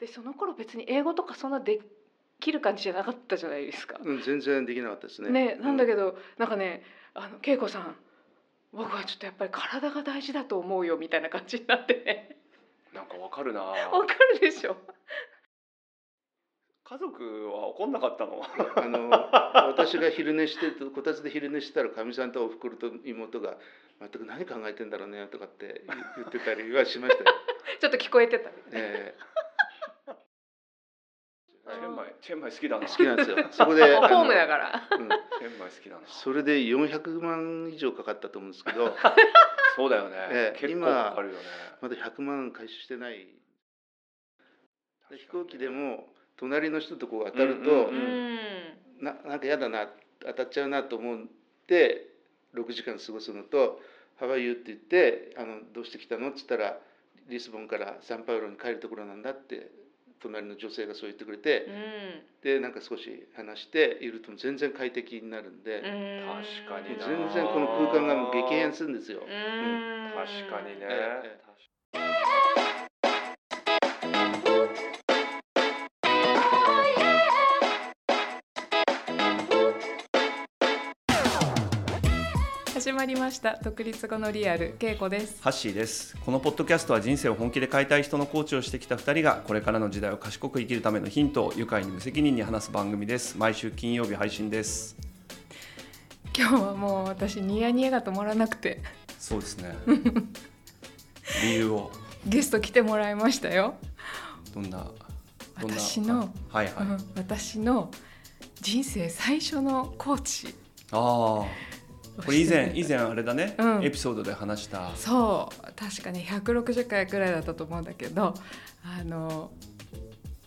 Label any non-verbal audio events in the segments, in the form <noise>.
でその頃別に英語とかそんなできる感じじゃなかったじゃないですか。うん、全然できなかったですね。ねなんだけど、ど、なんかねあの恵子さん僕はちょっとやっぱり体が大事だと思うよみたいな感じになって。ねなんかわかるな。わかるでしょ。家族は怒んなかったの？あの私が昼寝してこたつで昼寝したらかみさんとおふくろと妹が全く何考えてんだろうねとかって言ってたりはしましたよ。<laughs> ちょっと聞こえてた、えチェンマイチェンマイ好きだな。え好きなんですよ。そこで <laughs> ホームだら。から。うん、チェンマイ好きだな。それで400万以上かかったと思うんですけど、<laughs> そうだよね、ええ結構今かかるよね。まだ100万回収してない。で飛行機でも隣の人とこう当たると、うんうんううん。んななんか嫌だな当たっちゃうなと思って6時間過ごすのと「ハワイユー」って言ってあの「どうして来たの?」って言ったら「リスボンからサンパウロに帰るところなんだ」って隣の女性がそう言ってくれて、うん。でなんか少し話していると全然快適になるんで、うん。確かにな。全然この空間が激変するんですよ。うん。確かにね、え始まりました。独立後のリアル恵子です。ハッシーです。このポッドキャストは人生を本気で変えたい人のコーチをしてきた2人がこれからの時代を賢く生きるためのヒントを愉快に無責任に話す番組です毎週金曜日配信です。今日はもう私ニヤニヤが止まらなくて。そうですね。<laughs> 理由を。ゲスト来てもらいましたよ、どんなどんな私のはいはい、うん私の人生最初のコーチ。ああこれ以前 <laughs> 以前あれだね、うん。エピソードで話した。そう。確かに160回くらいだったと思うんだけどあの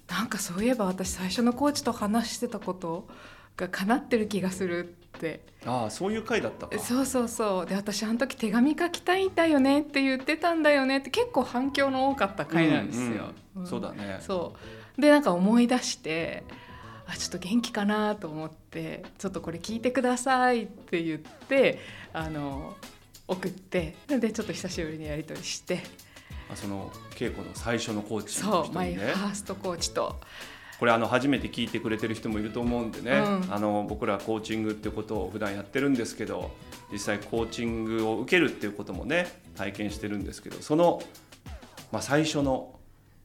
なんかそういえば私最初のコーチと話してたことが叶ってる気がするって。ああそういう回だったか。そうそうそう。で私あの時手紙書きたいんだよねって言ってたんだよねって結構反響の多かった回なんですよ。うんうんん。そうだね。そう。でなんか思い出してあちょっと元気かなと思ってちょっとこれ聞いてくださいって言ってあの送ってでちょっと久しぶりにやり取りして。あその稽古の最初のコーチのそう人にね。マイファーストコーチと。これあの初めて聞いてくれてる人もいると思うんでね、うん。あの僕らコーチングってことを普段やってるんですけど実際コーチングを受けるっていうこともね体験してるんですけどその、まあ、最初の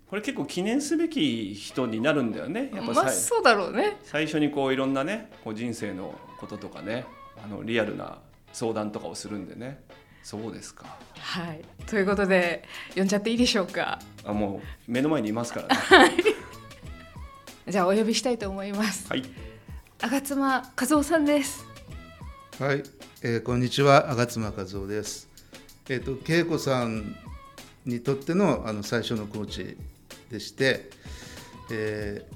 これ結構記念すべき人になるんだよね。やっぱまあそうだろうね。最初にこういろんなねこう人生のこととかねあのリアルな相談とかをするんでね。そうですか。はい。ということで呼んじゃっていいでしょうか？あもう目の前にいますからね。<laughs> じゃあお呼びしたいと思います。はい。吾妻和夫さんです。はい、えーこんにちは、吾妻和夫です。えっ、と恵子さんにとってのあの最初のコーチでして、え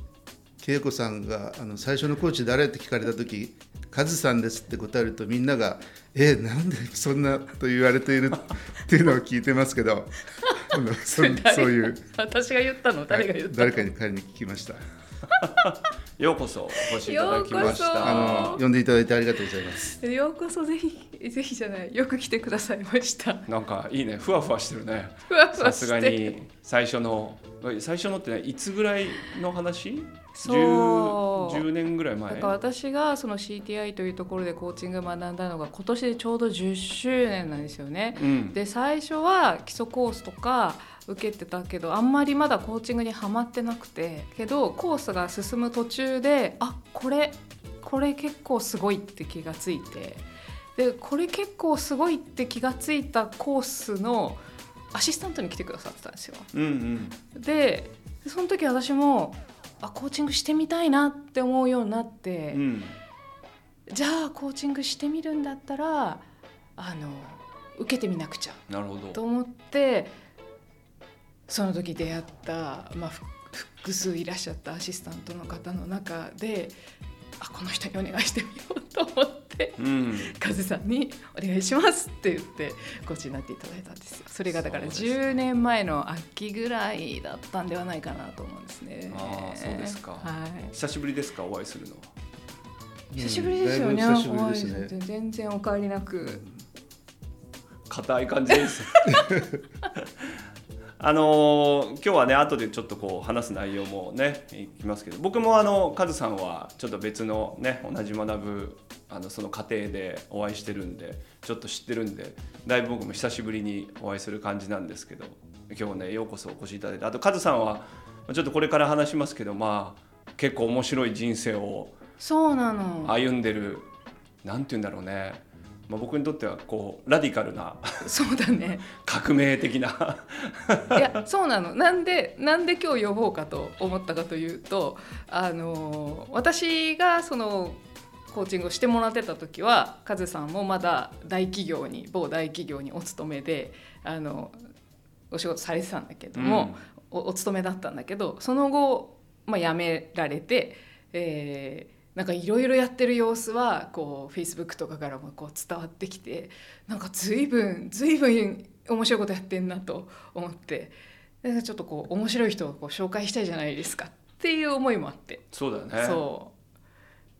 ー、恵子さんがあの最初のコーチ誰って聞かれた時、カズさんですって答えるとみんながえー、なんでそんなと言われているっていうのを聞いてますけど、そそういう私が言ったの？誰が言った？の、誰かに彼に聞きました。<laughs> ようこそお越しいただきましようこそ。たあの呼んでいただいてありがとうございます。ようこそぜひぜひじゃないよく来てくださいました。なんかいいねふわふわしてるね。ふわふさすわして。がに最初の最初のってねいつぐらいの話？そう。10, 10年ぐらい前？だから私がその CTI というところでコーチングを学んだのが今年でちょうど10周年なんですよね。うん。で最初は基礎コースとか受けてたけどあんまりまだコーチングにはまってなくてけどコースが進む途中であこれこれ結構すごいって気がついてでこれ結構すごいって気がついたコースのアシスタントに来てくださってたんですよ。うんうん。でその時私もあコーチングしてみたいなって思うようになって、うん。じゃあコーチングしてみるんだったらあの受けてみなくちゃなるほど。と思ってその時出会った、まあ、ふ複数いらっしゃったアシスタントの方の中であこの人にお願いしてみようと思って。うん。カズさんに「お願いします」って言ってコーチになっていただいたんですよ。それがだからそうですね。10年前の秋ぐらいだったんではないかなと思うんですね。ああそうですか。はい。久しぶりですか？お会いするのは。久しぶりですよね。だいぶ久しぶりですね。全然お変わりなく。硬い感じです <laughs> あのー今日はね後でちょっとこう話す内容もねいきますけど僕もあのカズさんはちょっと別のね同じ学ぶあのその過程でお会いしてるんでちょっと知ってるんでだいぶ僕も久しぶりにお会いする感じなんですけど今日ねようこそお越しいただいてあとカズさんはちょっとこれから話しますけどまあ結構面白い人生をそうなの。歩んでるなんて言うんだろうね、まあ、僕にとってはこうラディカルなそうだね。革命的な。いやそうなの。なんでなんで今日呼ぼうかと思ったかというとあの私がそのコーチングをしてもらってた時はカズさんもまだ大企業に某大企業にお勤めであのお仕事されてたんだけども、おお勤めだったんだけどその後、まあ、辞められて、えーなんかいろいろやってる様子はこうフェイスブックとかからもこう伝わってきてなんか随分随分面白いことやってんなと思ってでちょっとこう面白い人をこう紹介したいじゃないですかっていう思いもあって、そうだよね。そう。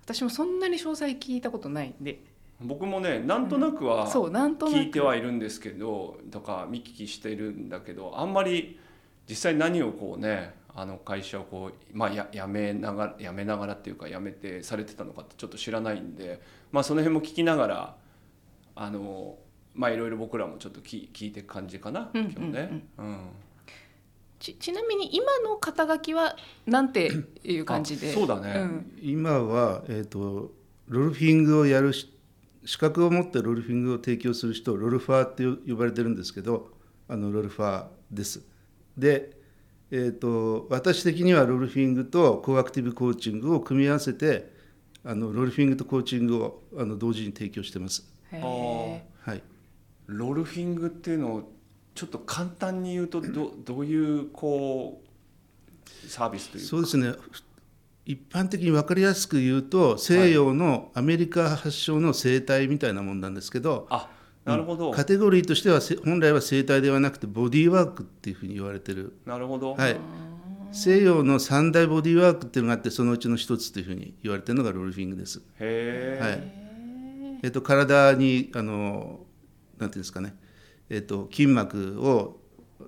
私もそんなに詳細聞いたことないんで。僕もねなんとなくはそうなんとなく。聞いてはいるんですけどとか見聞きしてるんだけどあんまり実際何をこうねあの会社をこう、まあ、や辞めながら辞めながらっていうか辞めてされてたのかってちょっと知らないんで、まあ、その辺も聞きながらあのまあいろいろ僕らもちょっと聞聞いていく感じかな、うん今日ね。うん。ちちなみに今の肩書きはなんていう感じで？あそうだね。ん。今は、えー、とロルフィングをやるし資格を持ってロルフィングを提供する人をロルファーって呼ばれてるんですけどあのロルファーです。で、えー、と私的にはロルフィングとコアクティブコーチングを組み合わせてあのロルフィングとコーチングをあの同時に提供してます。はい、ロルフィングっていうのをちょっと簡単に言うとどどういうこうサービスというか。そうですね。一般的に分かりやすく言うと西洋のアメリカ発祥の生態みたいなもんなんですけど、あなるほど、カテゴリーとしてはせ本来は生態ではなくてボディーワークっていうふうに言われてる、なるほど、はい、西洋の三大ボディーワークっていうのがあってそのうちの一つというふうに言われてるのがロルフィングです。へえ、はい。えっと、体にあのなんていうんですかね、えっと、筋膜を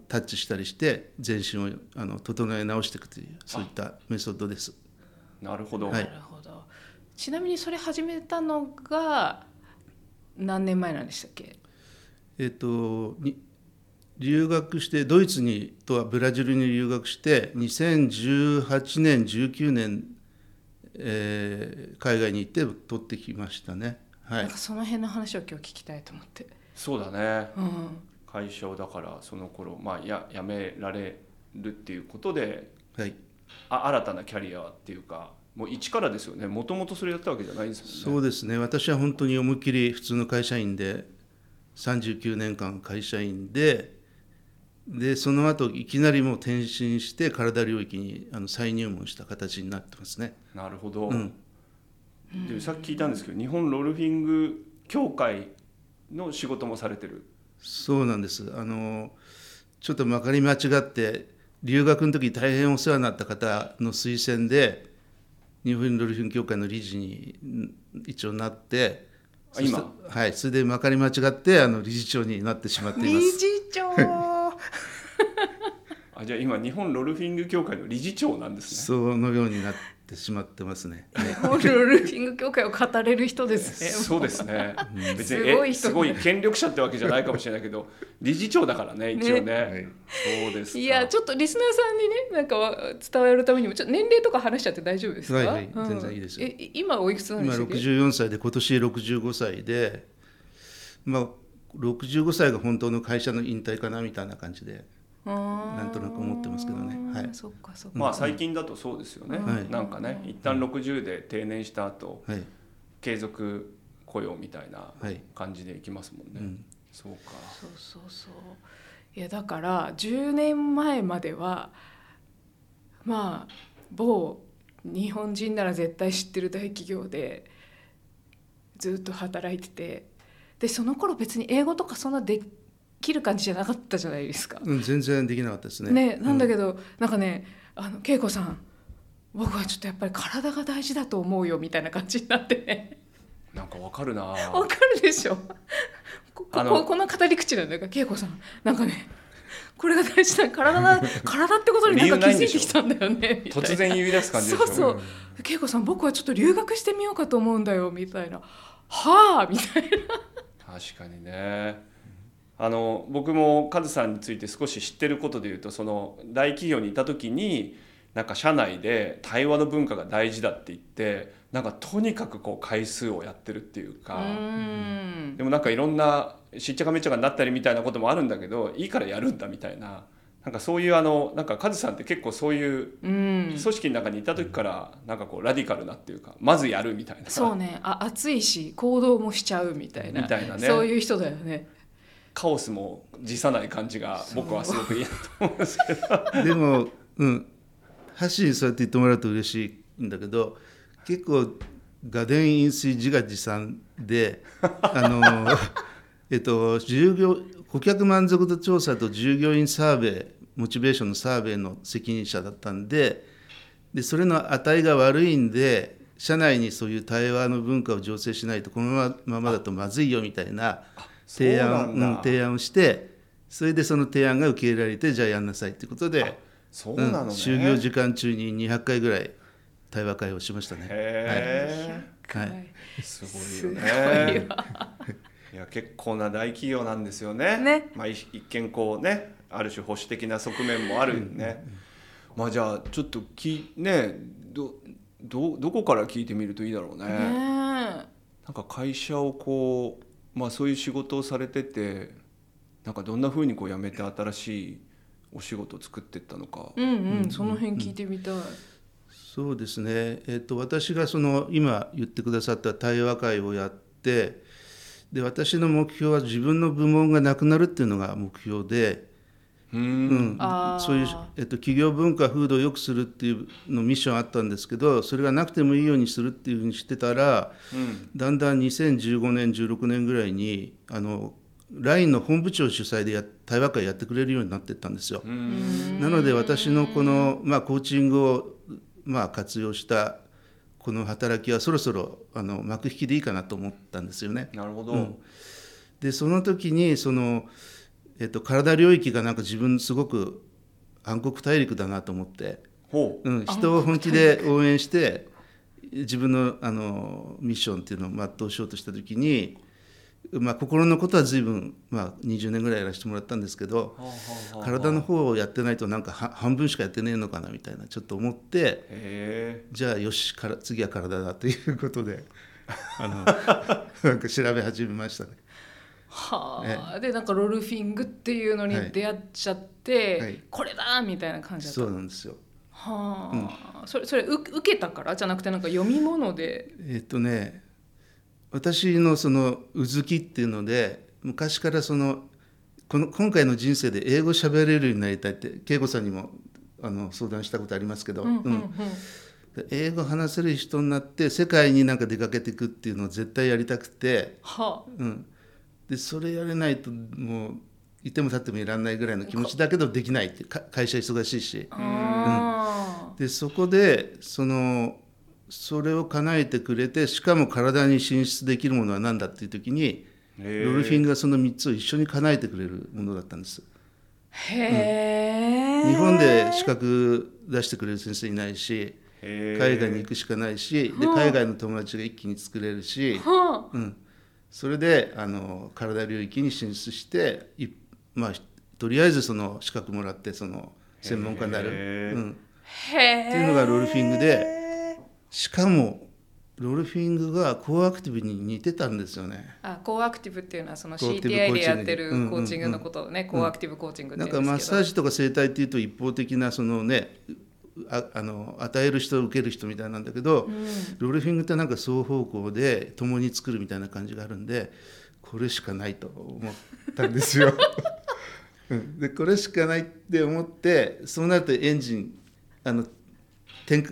タッチしたりして全身をあの整え直していくというそういったメソッドです。なるほど、はい。なるほど。ちなみにそれ始めたのが何年前なんでしたっけ？えっとに留学してドイツにとはブラジルに留学して2018年19年、えー海外に行って取ってきましたね。はい。なんかその辺の話を今日聞きたいと思って、そうだね。うん、会社をだからその頃まあや辞められるっていうことではい、あ新たなキャリアっていうかもう一からですよね。もともとそれやったわけじゃないですね。そうですね。私は本当に思いっきり普通の会社員で39年間会社員ででその後いきなりもう転身して体領域にあの再入門した形になってますね。なるほど、うん。でさっき聞いたんですけど日本ロルフィング協会の仕事もされてる。そうなんです。あのちょっとまかり間違って留学の時大変お世話になった方の推薦で日本ロルフィン協会の理事にん一応なってあ今？はいそれでまかり間違ってあの理事長になってしまっています。理事長。<laughs> あじゃあ今日本ロルフィング協会の理事長なんですね。そのようになってしまってますね。はいホールルーフィング協会を語れる人ですね。<laughs> そうですね。<laughs> 別にすごいすごい権力者ってわけじゃないかもしれないけど、<laughs> 理事長だからね一応ね。はい。そうですか。いやちょっとリスナーさんにねなんかわ伝わるためにもちょっと年齢とか話しちゃって大丈夫ですか、はいはいうん全然いいですよ。え今おいくつなんで今したっけ64歳で今年65歳で、まあ、65歳が本当の会社の引退かなみたいな感じでななんとなく思ってますけどね。はい。そっかそっか、まあ最近だとそうですよね。はい。なんかね一旦60で定年した後はい、継続雇用みたいなはい。感じでいきますもんね。うん。そうか。そうそうそう。いやだから10年前まではまあ某日本人なら絶対知ってる大企業でずっと働いててでその頃別に英語とかそんなできる感じじゃなかったじゃないですか。うん、全然できなかったですね。ねなんだど、けど、なんかねあの恵子さん僕はちょっとやっぱり体が大事だと思うよみたいな感じになってね。なんかわかるな。わかるでしょ。ここあのここの語り口なんだから恵子さん。なんかねこれが大事な体だ体ってことになんか気づいてきたんだよねみたいな。突然言い出す感じそうそう。恵子さん僕はちょっと留学してみようかと思うんだよみたいな。はあみたいな。確かにねあの僕もカズさんについて少し知ってることでいうとその大企業にいた時になんか社内で対話の文化が大事だって言ってなんかとにかくこう回数をやってるっていうかうん。でもなんかいろんなしっちゃかめっちゃかになったりみたいなこともあるんだけどいいからやるんだみたいななんかそういうあのなんかカズさんって結構そういううん。組織の中にいた時からなんかこうラディカルなっていうかまずやるみたいな。そうね。あ暑いし行動もしちゃうみたいな。みたいなね。そういう人だよねカオスも辞さない感じが僕はすごくいいなと思うんですけど。<laughs> でも、うん、箸にそうやって言ってもらうと嬉しいんだけど結構画電飲水自画自賛で <laughs> あの、えっと、従業顧客満足度調査と従業員サーベイモチベーションのサーベイの責任者だったんででそれの値が悪いんで社内にそういう対話の文化を醸成しないとこのままだとまずいよみたいな提案そうなんだうん提案をしてそれでその提案が受け入れられてじゃあやんなさいってことで。そうなのね。うん、就業時間中に200回ぐらい対話会をしましたね。へはいはいえ、すすごいよね。わいや結構な大企業なんですよね。ねまあ一一見こうねある種保守的な側面もあるよね。まあじゃあちょっときねどどどこから聞いてみるといいだろうね。ねなんか会社をこうまあそういう仕事をされててなんかどんな風にこう辞めて新しいお仕事を作っていったのか。えうんうんその辺聞いてみたい。そうですね、えっと私がその今言ってくださった対話会をやってで私の目標は自分の部門がなくなるっていうのが目標で、ううんそういう、えっと、企業文化風土を良くするっていうのミッションあったんですけどそれがなくてもいいようにするっていうふうにしてたらうんだんだん2015年16年ぐらいにあの LINE の本部長主催でや対話会やってくれるようになってったんですよ。うんなので私のこの、まあ、コーチングを、まあ、活用したこの働きはそろそろあの幕引きでいいかなと思ったんですよね。なるほど。うんでその時にその、えっと、体領域がなんか自分すごく暗黒大陸だなと思って、ほう。うん、人を本気で応援して自分のあのミッションっていうのを全うしようとした時に、まあ、心のことは随分、まあ、20年ぐらいやらせてもらったんですけど体の方をやってないとなんかは半分しかやってねえのかなみたいなちょっと思ってへじゃあよしから次は体だということであの <laughs> なんか調べ始めましたね。はあ。でなんかロルフィングっていうのに出会っちゃって、はい。これだみたいな感じだった。そうなんですよ。はあ、それそれう受けたから？じゃなくてなんか読み物で。えっとね私のその「うずき」っていうので昔からそのこの今回の人生で英語喋れるようになりたいって恵子さんにもあの相談したことありますけど、うんうんうん。うん。で英語話せる人になって世界になんか出かけていくっていうのを絶対やりたくて、はうん、でそれやれないともういても立ってもいらんないぐらいの気持ちだけどできないってか会社忙しいし。あ、あでそこでそのそれを叶えてくれてしかも体に進出できるものは何だっていう時にえロルフィンがその3つを一緒に叶えてくれるものだったんです。へえ、日本で資格出してくれる先生いないし海外に行くしかないしで海外の友達が一気に作れるし、はうん、それであの体領域に進出していまあとりあえずその資格もらってその専門家になる、うん、っていうのがロルフィングでしかもロルフィングがコーアクティブに似てたんですよね。あコーアクティブっていうのはそのコーアクティブ CTI でコーチングやってるうんうんうん。コーチングのことをね、コーアクティブコーチングってなんか言うんですけど。マッサージとか整体っていうと一方的なそのねああの与える人受ける人みたいなんだけど、ロルフィングってなんか双方向で共に作るみたいな感じがあるんでこれしかないと思ったんですよ。<laughs> うんでこれしかないって思ってそうなるとエンジンあの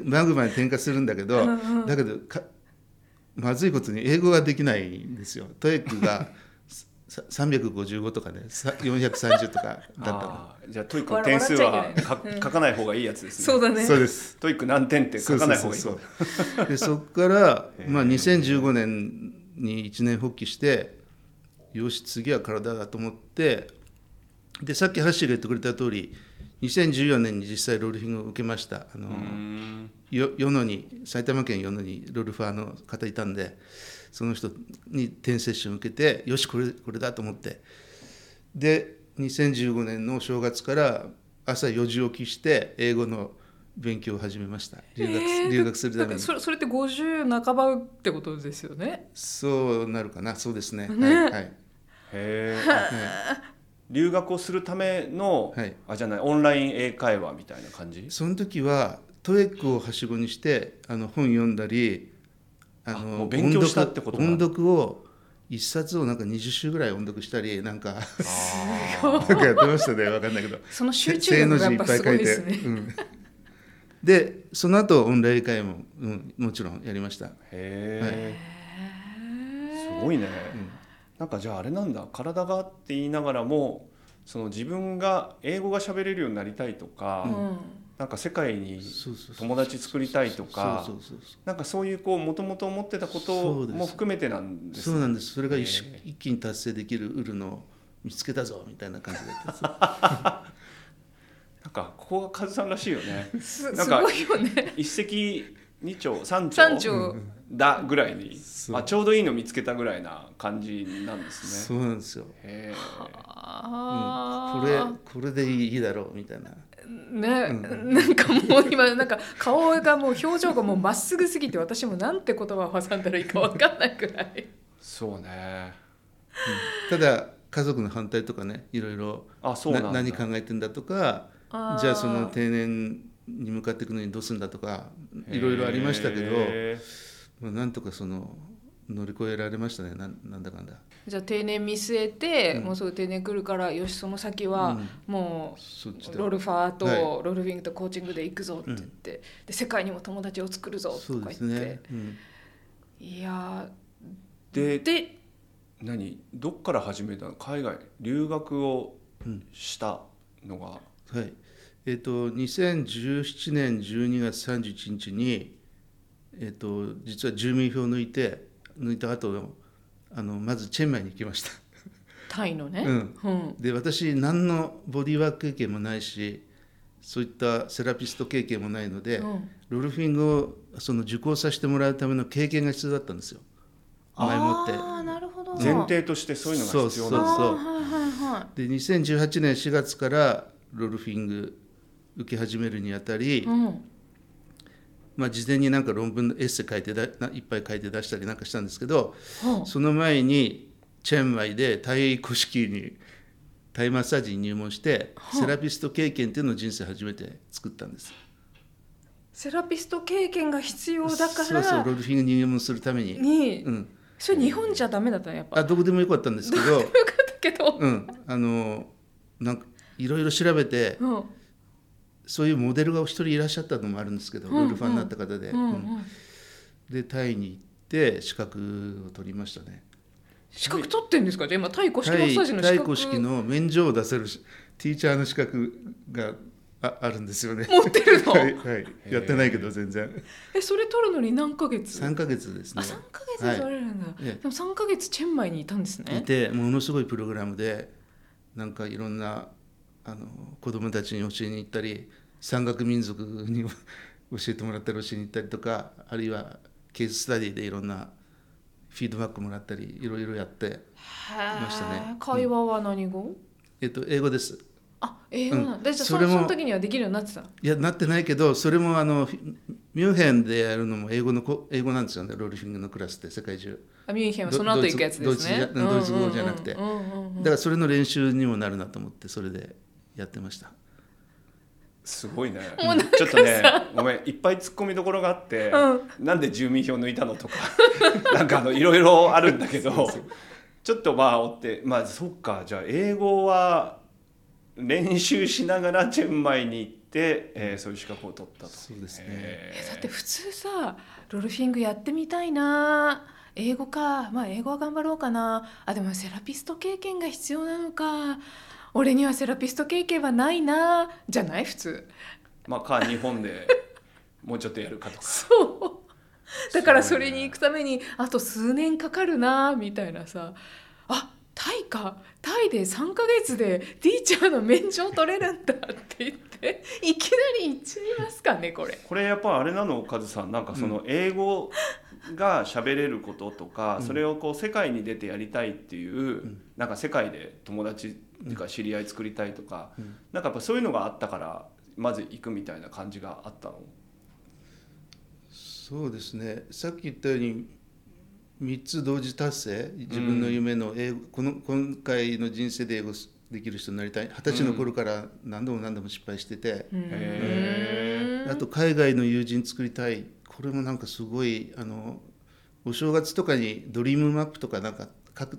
マグマに点火するんだけど、だけどかまずいことに英語ができないんですよ。 TOEIC がさ355とかねさ430とかだったの。じゃあ TOEIC の点数は書かない方がいいやつですね。そうだね。そうです。 TOEIC 何点って書かない方がいい。そうそうそうそう。でそこから、まあ、2015年に一年発起してよし次は体だと思ってでさっきハッシーが言ってくれた通り2014年に実際ロルフィングを受けました。あの、うん。よ与野に埼玉県与野にロルファーの方いたんでその人に転セッションを受けてよしこれこれだと思って。で2015年の正月から朝4時起きして英語の勉強を始めました。留学,、えー留学するためにかそれそれって50半ばってことですよね。そうなるかな。そうですね。ね。はい、はい。へえ留学をするための、はい。あじゃないオンライン英会話みたいな感じ？その時はトエックをはしごにしてあの本読んだりあのう勉強したってことなんだ。音読を一冊をなんか20週ぐらい音読したりなんかあなんかやってましたね。分かんないけど。その集中力がやっぱすごいですね。うん、でその後オンライン会も、うん、もちろんやりました。ー。へえ、すごいね、なんかじゃああれなんだ。体がって言いながらもその自分が英語が喋れるようになりたいとか、うんなんか世界に友達作りたいとかなんかそういうこうもともと思ってたことも含めてなんですそうなんです。それが一,、気に達成できるウルのを見つけたぞみたいな感じだったんで。す <laughs> なんかここがカズさんらしいよね。すなんかすごいよね。一石二鳥三鳥。だぐらいにあちょうどいいの見つけたぐらいな感じなんですね。そうなんですよ、へこれあ。ーこれでいいだろうみたいなね、なんかもう今なんか顔がもう表情がもうまっすぐすぎて私もなんて言葉を挟んだらいいかわかんないくらい？そうね。ただ家族の反対とかねいろいろあそうなんだ。何考えてんだとかじゃあその定年に向かっていくのにどうするんだとかいろいろありましたけど、へまあ、なんとかその乗り越えられましたね。なんなんだかんだ。じゃあ定年見据えて、うん。もうすぐ定年来るからよしその先はうん。もうロルファーと、はい。ロルフィングとコーチングで行くぞって言って、で世界にも友達を作るぞそうですとか言って、ね、うん。いやでーで何？どっから始めたの？海外留学をうん。したのが、はい。えっ、と2017年12月31日に、えっと実は住民票を抜いて抜いた後あのまずチェンマイに行きました。タイのね、うん。うん。で私何のボディーワーク経験もないしそういったセラピスト経験もないので、うん。ロルフィングをその受講させてもらうための経験が必要だったんですよ。前もって。ああなるほど。前提としてそういうのが必要そうなんだあーはいはいはい。で2018年4月からロルフィング受け始めるにあたり、うんまあ、事前になんか論文のエッセイ書いてだないっぱい書いて出したりなんかしたんですけどはその前にチェンマイでタイ古式にタイマッサージに入門してはあセラピスト経験っていうのを人生初めて作ったんです。セラピスト経験が必要だかそうそうらロルフィングに入門するために、に、うん、それ日本じゃダメだったねやっぱ。あどこでもよかったんですけど、よかったけど、うん、あのなんかいろいろ調べてうんそういうモデルがお一人いらっしゃったのもあるんですけど、うんうん。ロルファンになった方で、うんうん。うん。でタイに行って資格を取りましたね。資格取ってんですか？じゃあ今タイ古式マッサージの資格。タイ古式の免状を出せるしティーチャーの資格がああるんですよね。持ってるの、はい、はい、やってないけど全然。えそれ取るのに何ヶ月？3ヶ月ですね。あ三ヶ月で取れるんだ、えでも三ヶ月チェンマイにいたんですいねてものすごいプログラムでなんかいろんなあの子供たちに教えに行ったり山岳民族に教えてもらったり教えに行ったりとかあるいはケーススタディでいろんなフィードバックもらったりいろいろやって、へましたね。ー会話は何語、えっと、英語です。あ英語なんだ、うん。でそそれもその時にはできるようになってたいやなってないけどそれもあのミュンヘンでやるのも英語のこ英語なんですよね。ロールフィングのクラスって世界中。あミュンヘンはその後行くやつですね。ドイツ語じゃなくて。うんうんうんうん。だからそれの練習にもなるなと思ってそれでやってましたすごいね。ちょっとねごめんいっぱい突っ込みどころがあって、なんで住民票抜いたのとか。<laughs> なんかあのいろいろあるんだけどちょっとまあ追ってまあそっかじゃあ英語は練習しながらチェンマイに行って、えーそういう資格を取ったと。そうですね。へー。えだって普通さロルフィングやってみたいな。英語か。まあ英語は頑張ろうかな。あでもセラピスト経験が必要なのか俺にはセラピスト経験はないなじゃない？普通。まあか日本で <laughs> もうちょっとやるかとか。そう。だからそれに行くためにあと数年かかるなみたいなさ。あタイか。タイで3ヶ月でティーチャーの免状取れるんだって言っていきなり行っちゃいますかねこれ。これやっぱあれなのカズさん。なんかその英語が喋れることとか、うん。それをこう世界に出てやりたいっていう、ん。なんか世界で友達っていうか知り合い作りたいとか、うん。なんかやっぱそういうのがあったからまず行くみたいな感じがあったの？そうですね。さっき言ったように3つ同時達成？自分の夢の英語、この今回の人生で英語できる人になりたい？二十歳の頃から何度も何度も失敗してて、へあと海外の友人作りたい？これもなんかすごいあのお正月とかにドリームマップとかなんか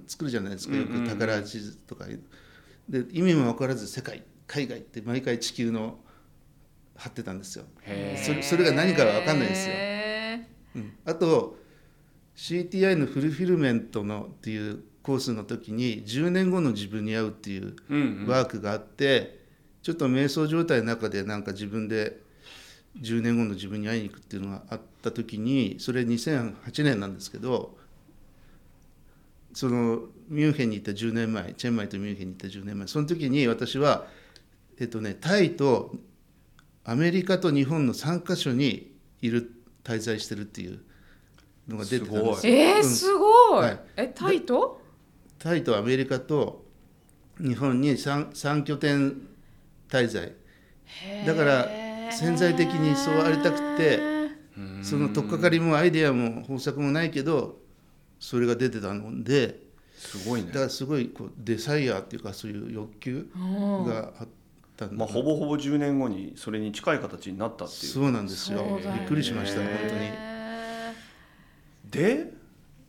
作るじゃないですか。ようんうんうん。く宝地図とかで意味も分からず世界海外って毎回地球の貼ってたんですよ、それそれが何かは分かんないですよ。へうん、あと CTI のフルフィルメントのっていうコースの時に10年後の自分に会うっていううんうん。ワークがあって、ちょっと瞑想状態の中でなんか自分で10年後の自分に会いに行くっていうのがあった時にそれ2008年なんですけどそのミュンヘンに行った10年前チェンマイとミュンヘンに行った10年前その時に私は、えっとね、タイとアメリカと日本の3カ所にいる滞在してるっていうのが出てたんですえー、うん。すごい、はい。えタイと？タイとアメリカと日本に 3, 3拠点滞在。だから潜在的にそうありたくてうん。その取っかかりもアイデアも方策もないけどそれが出てたのですごいね。だからすごいこうデザイアっていうかそういう欲求うんがあったんだ。まあ、ほぼほぼ10年後にそれに近い形になったっていう。そうなんですよ。ね。びっくりしました本当に。で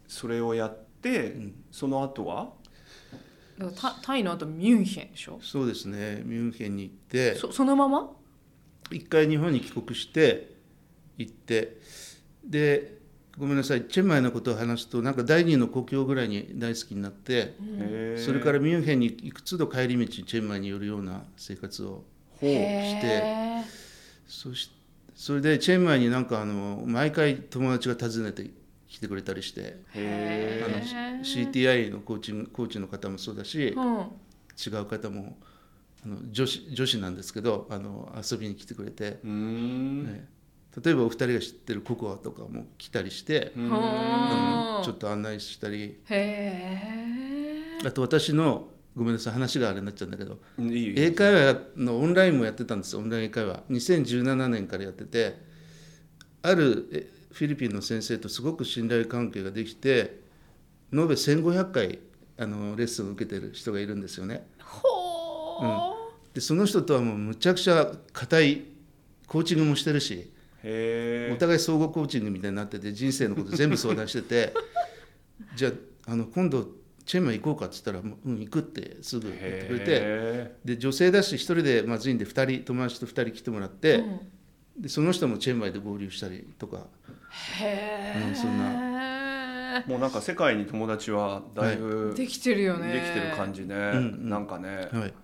それをやって、ん。その後は？だからタタイの後ミュンヘンでしょ？そうですね。ミュンヘンに行ってそそのまま？一回日本に帰国して行ってでごめんなさい。チェンマイのことを話すとなんか第二の故郷ぐらいに大好きになってそれからミュンヘンに行くつど帰り道チェンマイに寄るような生活をほう。へそしそれでチェンマイになんかあの毎回友達が訪ねてきてくれたりしてへあの CTI のコーチコーチの方もそうだしーうん。違う方もあの女子女子なんですけどあの遊びに来てくれて、うーん。ね例えばお二人が知ってるココアとかも来たりして、うーんちょっと案内したり。へえあと私のごめんなさい話があれになっちゃうんだけど英会話のオンラインもやってたんですよオンライン英会話。2017年からやっててあるえフィリピンの先生とすごく信頼関係ができて延べ1500回あのレッスンを受けてる人がいるんですよね。ほでその人とはもうむちゃくちゃ硬いコーチングもしてるしへお互い相互コーチングみたいになってて人生のこと全部相談してて <laughs> じゃああの今度チェンマイ行こうかっつったら「もううん行く」ってすぐ言ってくれてへで女性だし一人でまずいんで二人友達と2人来てもらって、うん。でその人もチェンマイで合流したりとかへえ、うんそんーもうなんか世界に友達はだいぶでできてるよね。きてる感じね、んうん。なんかね、はい、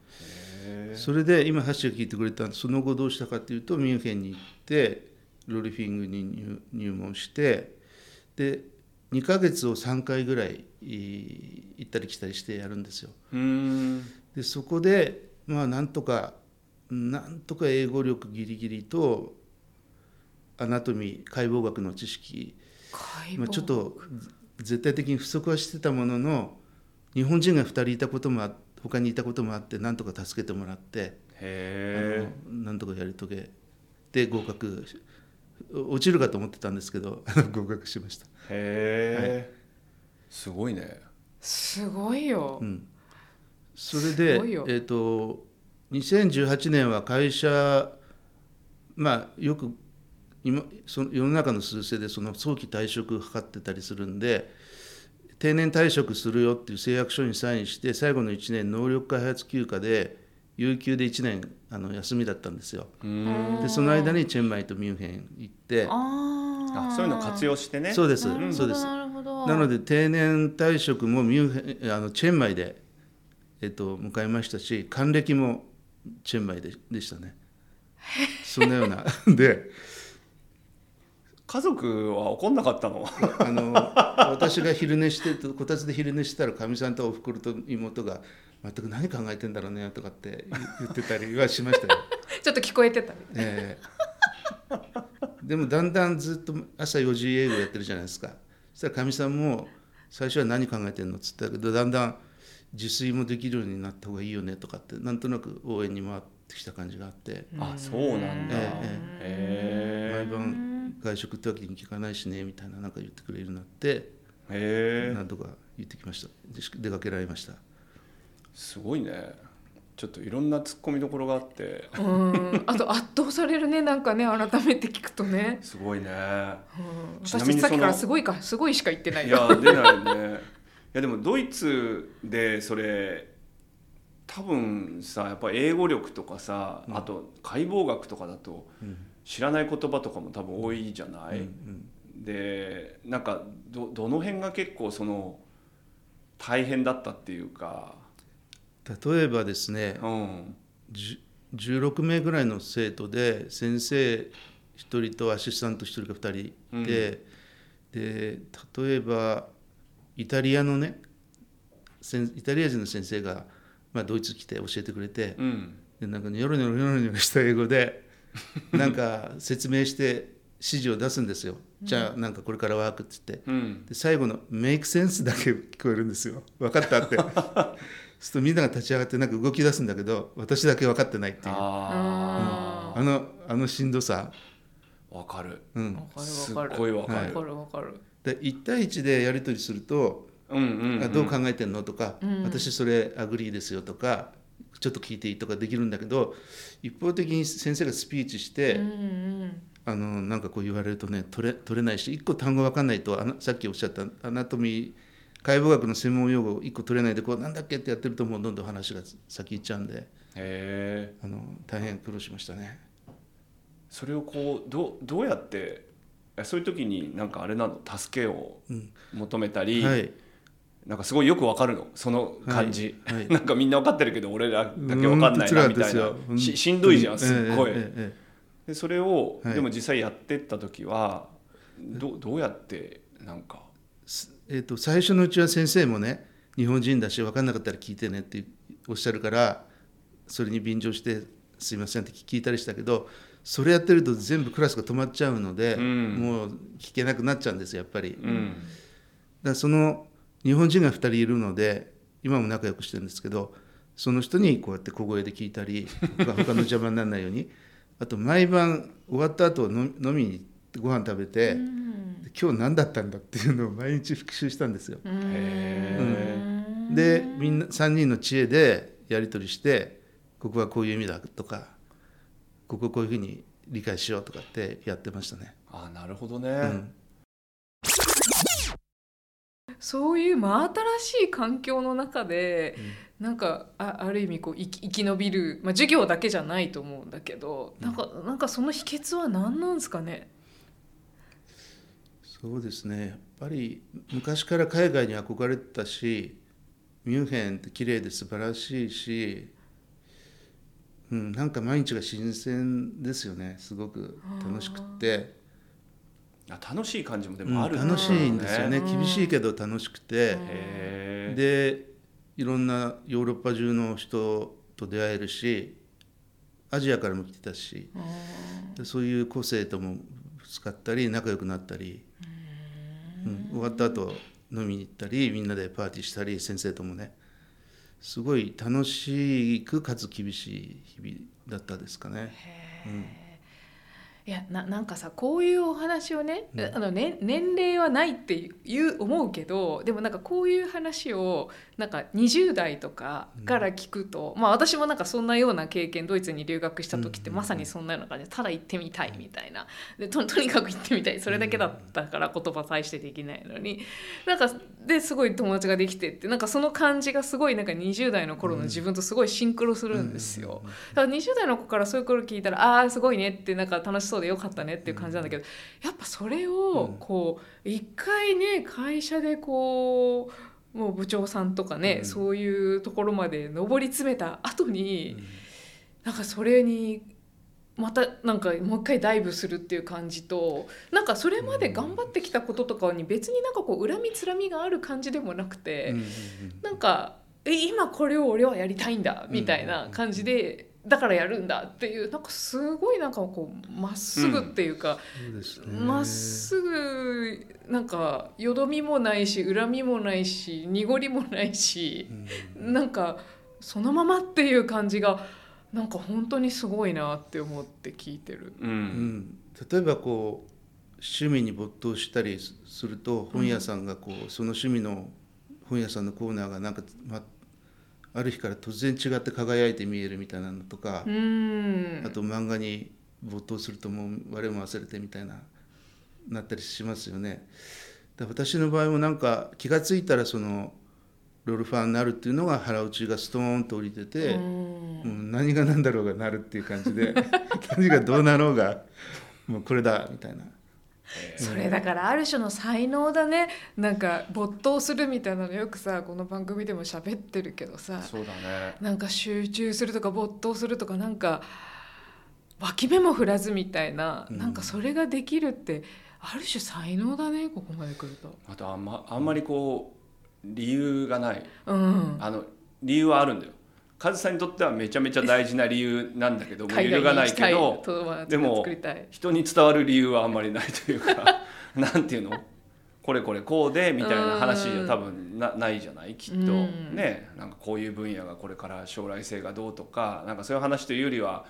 それで今ハッシーが聞いてくれたその後どうしたかっていうとミュンヘンに行ってロリフィングに入入門してで2ヶ月を3回ぐらいい行ったり来たりしてやるんですよ。でそこでまあなんとかなんとか英語力ギリギリとアナトミー解剖学の知識、まあ、ちょっと絶対的に不足はしてたものの日本人が2人いたこともあ他にいたこともあってなんとか助けてもらってへあのなんとかやり遂げて合格落ちるかと思ってたんですけど合格しました。えへえ、すごいね。すごいよ、うん、それすでえー、と2018年は会社まあよく今その世の中の趨勢でその早期退職を図ってたりするんで定年退職するよっていう誓約書にサインして最後の1年能力開発休暇で有給で1年あの休みだったんですよ。でその間にチェンマイとミュンヘン行って。ああそういうの活用してね。そうです。そうです。なるほど。なので定年退職もミュンヘンあのチェンマイで、えっと、迎えましたし還暦もチェンマイででしたね。<laughs> そんなような。<laughs> で。家族は怒んなかったの？あの私が昼寝してこたつで昼寝してたらかみさんとおふくろと妹が全く何考えてんだろうねとかって言ってたりはしましたよ。<laughs> ちょっと聞こえてたええ。でもだんだんずっと朝4時英語やってるじゃないですか。そしたらかみさんも最初は何考えてんのっつったけどだんだん自炊もできるようになった方がいいよねとかってなんとなく応援に回ってきた感じがあって。あそうなんだ。えへ毎晩外食ってわけにいかないしねみたいななんか言ってくれるようになってえへえ。なんとか言ってきました。で出かけられましたすごいね。ちょっといろんな突っ込みどころがあって。なうん。あと圧倒されるね。なんかね改めて聞くとね、すごいね。うん、私さっきからすごいかすごいしか言ってない。いよや出ないね。いやでもドイツでそれ多分さやっぱ英語力とかさ、あと解剖学とかだとうん。知らない言葉とかも多分多いじゃない、うん。でなんかどどの辺が結構その大変だったっていうか、例えばですねうん、じゅ16名ぐらいの生徒で先生1人とアシスタント1人か2人で、で例えばイタリアのねイタリア人の先生が、まあ、ドイツ来て教えてくれて、うん、でなんかニョロニョロニョロニョロした英語で <laughs> なんか説明して指示を出すんですよ。じゃあなんかこれからワークって言って。うん、で最後の「メイクセンス」だけ聞こえるんですよ。分かったって <laughs> するとみんなが立ち上がってなんか動き出すんだけど私だけ分かってないっていう。ああのあのしんどさ、あわかる。うん。わ、かるすっわかる。ごいわかる、わかるわかる。で1対1でやり取りするとうんうん、うん、あどう考えてんのとか、うん。私それ agree ですよとかちょっと聞いていいとかできるんだけど一方的に先生がスピーチして、うんうん。あのなんかこう言われるとね取れ取れないし一個単語分かんないとあのさっきおっしゃった anatomy 解剖学の専門用語一個取れないでこうなんだっけってやってるともうどんどん話が先行っちゃうんで。あの大変苦労しましたね。それをこうどうどうやってえそういう時になんかあれなの？助けをうん。求めたり、はい、なんかすごいよくわかるの？その感じ、はい。はい。<laughs> なんかみんなわかってるけど俺らだけわかんないなみたいな。うん。ししんどいじゃんすっごい、えええええでそれを、はい。でも実際やってった時はどどうやってなんかええーと最初のうちは先生もね日本人だし分かんなかったら聞いてねっておっしゃるからそれに便乗してすいませんって聞いたりしたけどそれやってると全部クラスが止まっちゃうので、うん。もう聞けなくなっちゃうんですやっぱり。うん。だからその日本人が2人いるので今も仲良くしてるんですけどその人にこうやって小声で聞いたり他他の邪魔にならないように。あと毎晩終わった後飲飲みに行ってご飯食べて、で今日何だったんだっていうのを毎日復習したんですよ。うん。へでみんな3人の知恵でやり取りしてここはこういう意味だとかこここういうふうに理解しようとかってやってましたね。あなるほどね、うん。そういう真新しい環境の中で、なんかあある意味こう生き生き延びる、まあ、授業だけじゃないと思うんだけどなんかなんかその秘訣は何なんですかね？そうですね。やっぱり昔から海外に憧れてたしミュンヘンって綺麗で素晴らしいし、うん、なんか毎日が新鮮ですよね。すごく楽しくって、あ楽しい感じもでうんもある楽しいんですよね。うん。厳しいけど楽しくて、でいろんなヨーロッパ中の人と出会えるしアジアからも来てたし。でそういう個性ともぶつかったり仲良くなったり、うん、終わった後飲みに行ったりみんなでパーティーしたり先生ともね。すごい楽しくかつ厳しい日々だったですかね。うんいやななんかさこういうお話をね、うん。あのね年齢はないっていう思うけどでもなんかこういう話をなんか20代とかから聞くと、まあ私もなんかそんなような経験ドイツに留学した時ってうんまさにそんなような感じでただ行ってみたいみたいな。でととにかく行ってみたい。それだけだったから言葉大してできないのに。なんかですごい友達ができてってなんかその感じがすごいなんか20代の頃の自分とすごいシンクロするんですよ。だから20代の子からそういう頃聞いたらああーすごいねってなんか楽しそうでよかったねっていう感じなんだけど、やっぱそれをこう一回ね会社でこうもう部長さんとかね、うん。そういうところまで上り詰めた後に、なんかそれにまたなんかもう一回ダイブするっていう感じとなんかそれまで頑張ってきたこととかに別になんかこう恨みつらみがある感じでもなくて、なんかえ今これを俺はやりたいんだみたいな感じで、だからやるんだっていうなんかすごいなんかこうまっすぐっていうかそうですねま、っすぐなんかよどみもないし恨みもないし濁りもないしうん。なんかそのままっていう感じがなんか本当にすごいなって思って聞いてる。ううん。ん、例えばこう趣味に没頭したりすすると本屋さんがこう、その趣味の本屋さんのコーナーがなんか、ま、ある日から突然違って輝いて見えるみたいなのとかう、んあと漫画に没頭するともう我も忘れてみたいななったりしますよね。だから私の場合もなんか気が付いたらそのロールファンになるっていうのが腹落ちがストーンと降りてて、うんうん、何が何だろうがなるっていう感じで <laughs> 何がどうなろうがもうこれだみたいな。それだからある種の才能だね。なんか没頭するみたいなのよくさこの番組でも喋ってるけどさ。そうだね。なんか集中するとか没頭するとかなんか脇目も振らずみたいな、うん。なんかそれができるってある種才能だねここまで来ると。あとあん,、まあんまりこう理由がない。うん、あの理由はあるんだよカズさんにとってはめちゃめちゃ大事な理由なんだけども揺るがないけどでも。人に伝わる理由はあんまりないというかなんていうの？これこれこうでみたいな話じゃ多分なないじゃない？きっと、うんね。なんかこういう分野がこれから将来性がどうとかなんかそういう話というよりは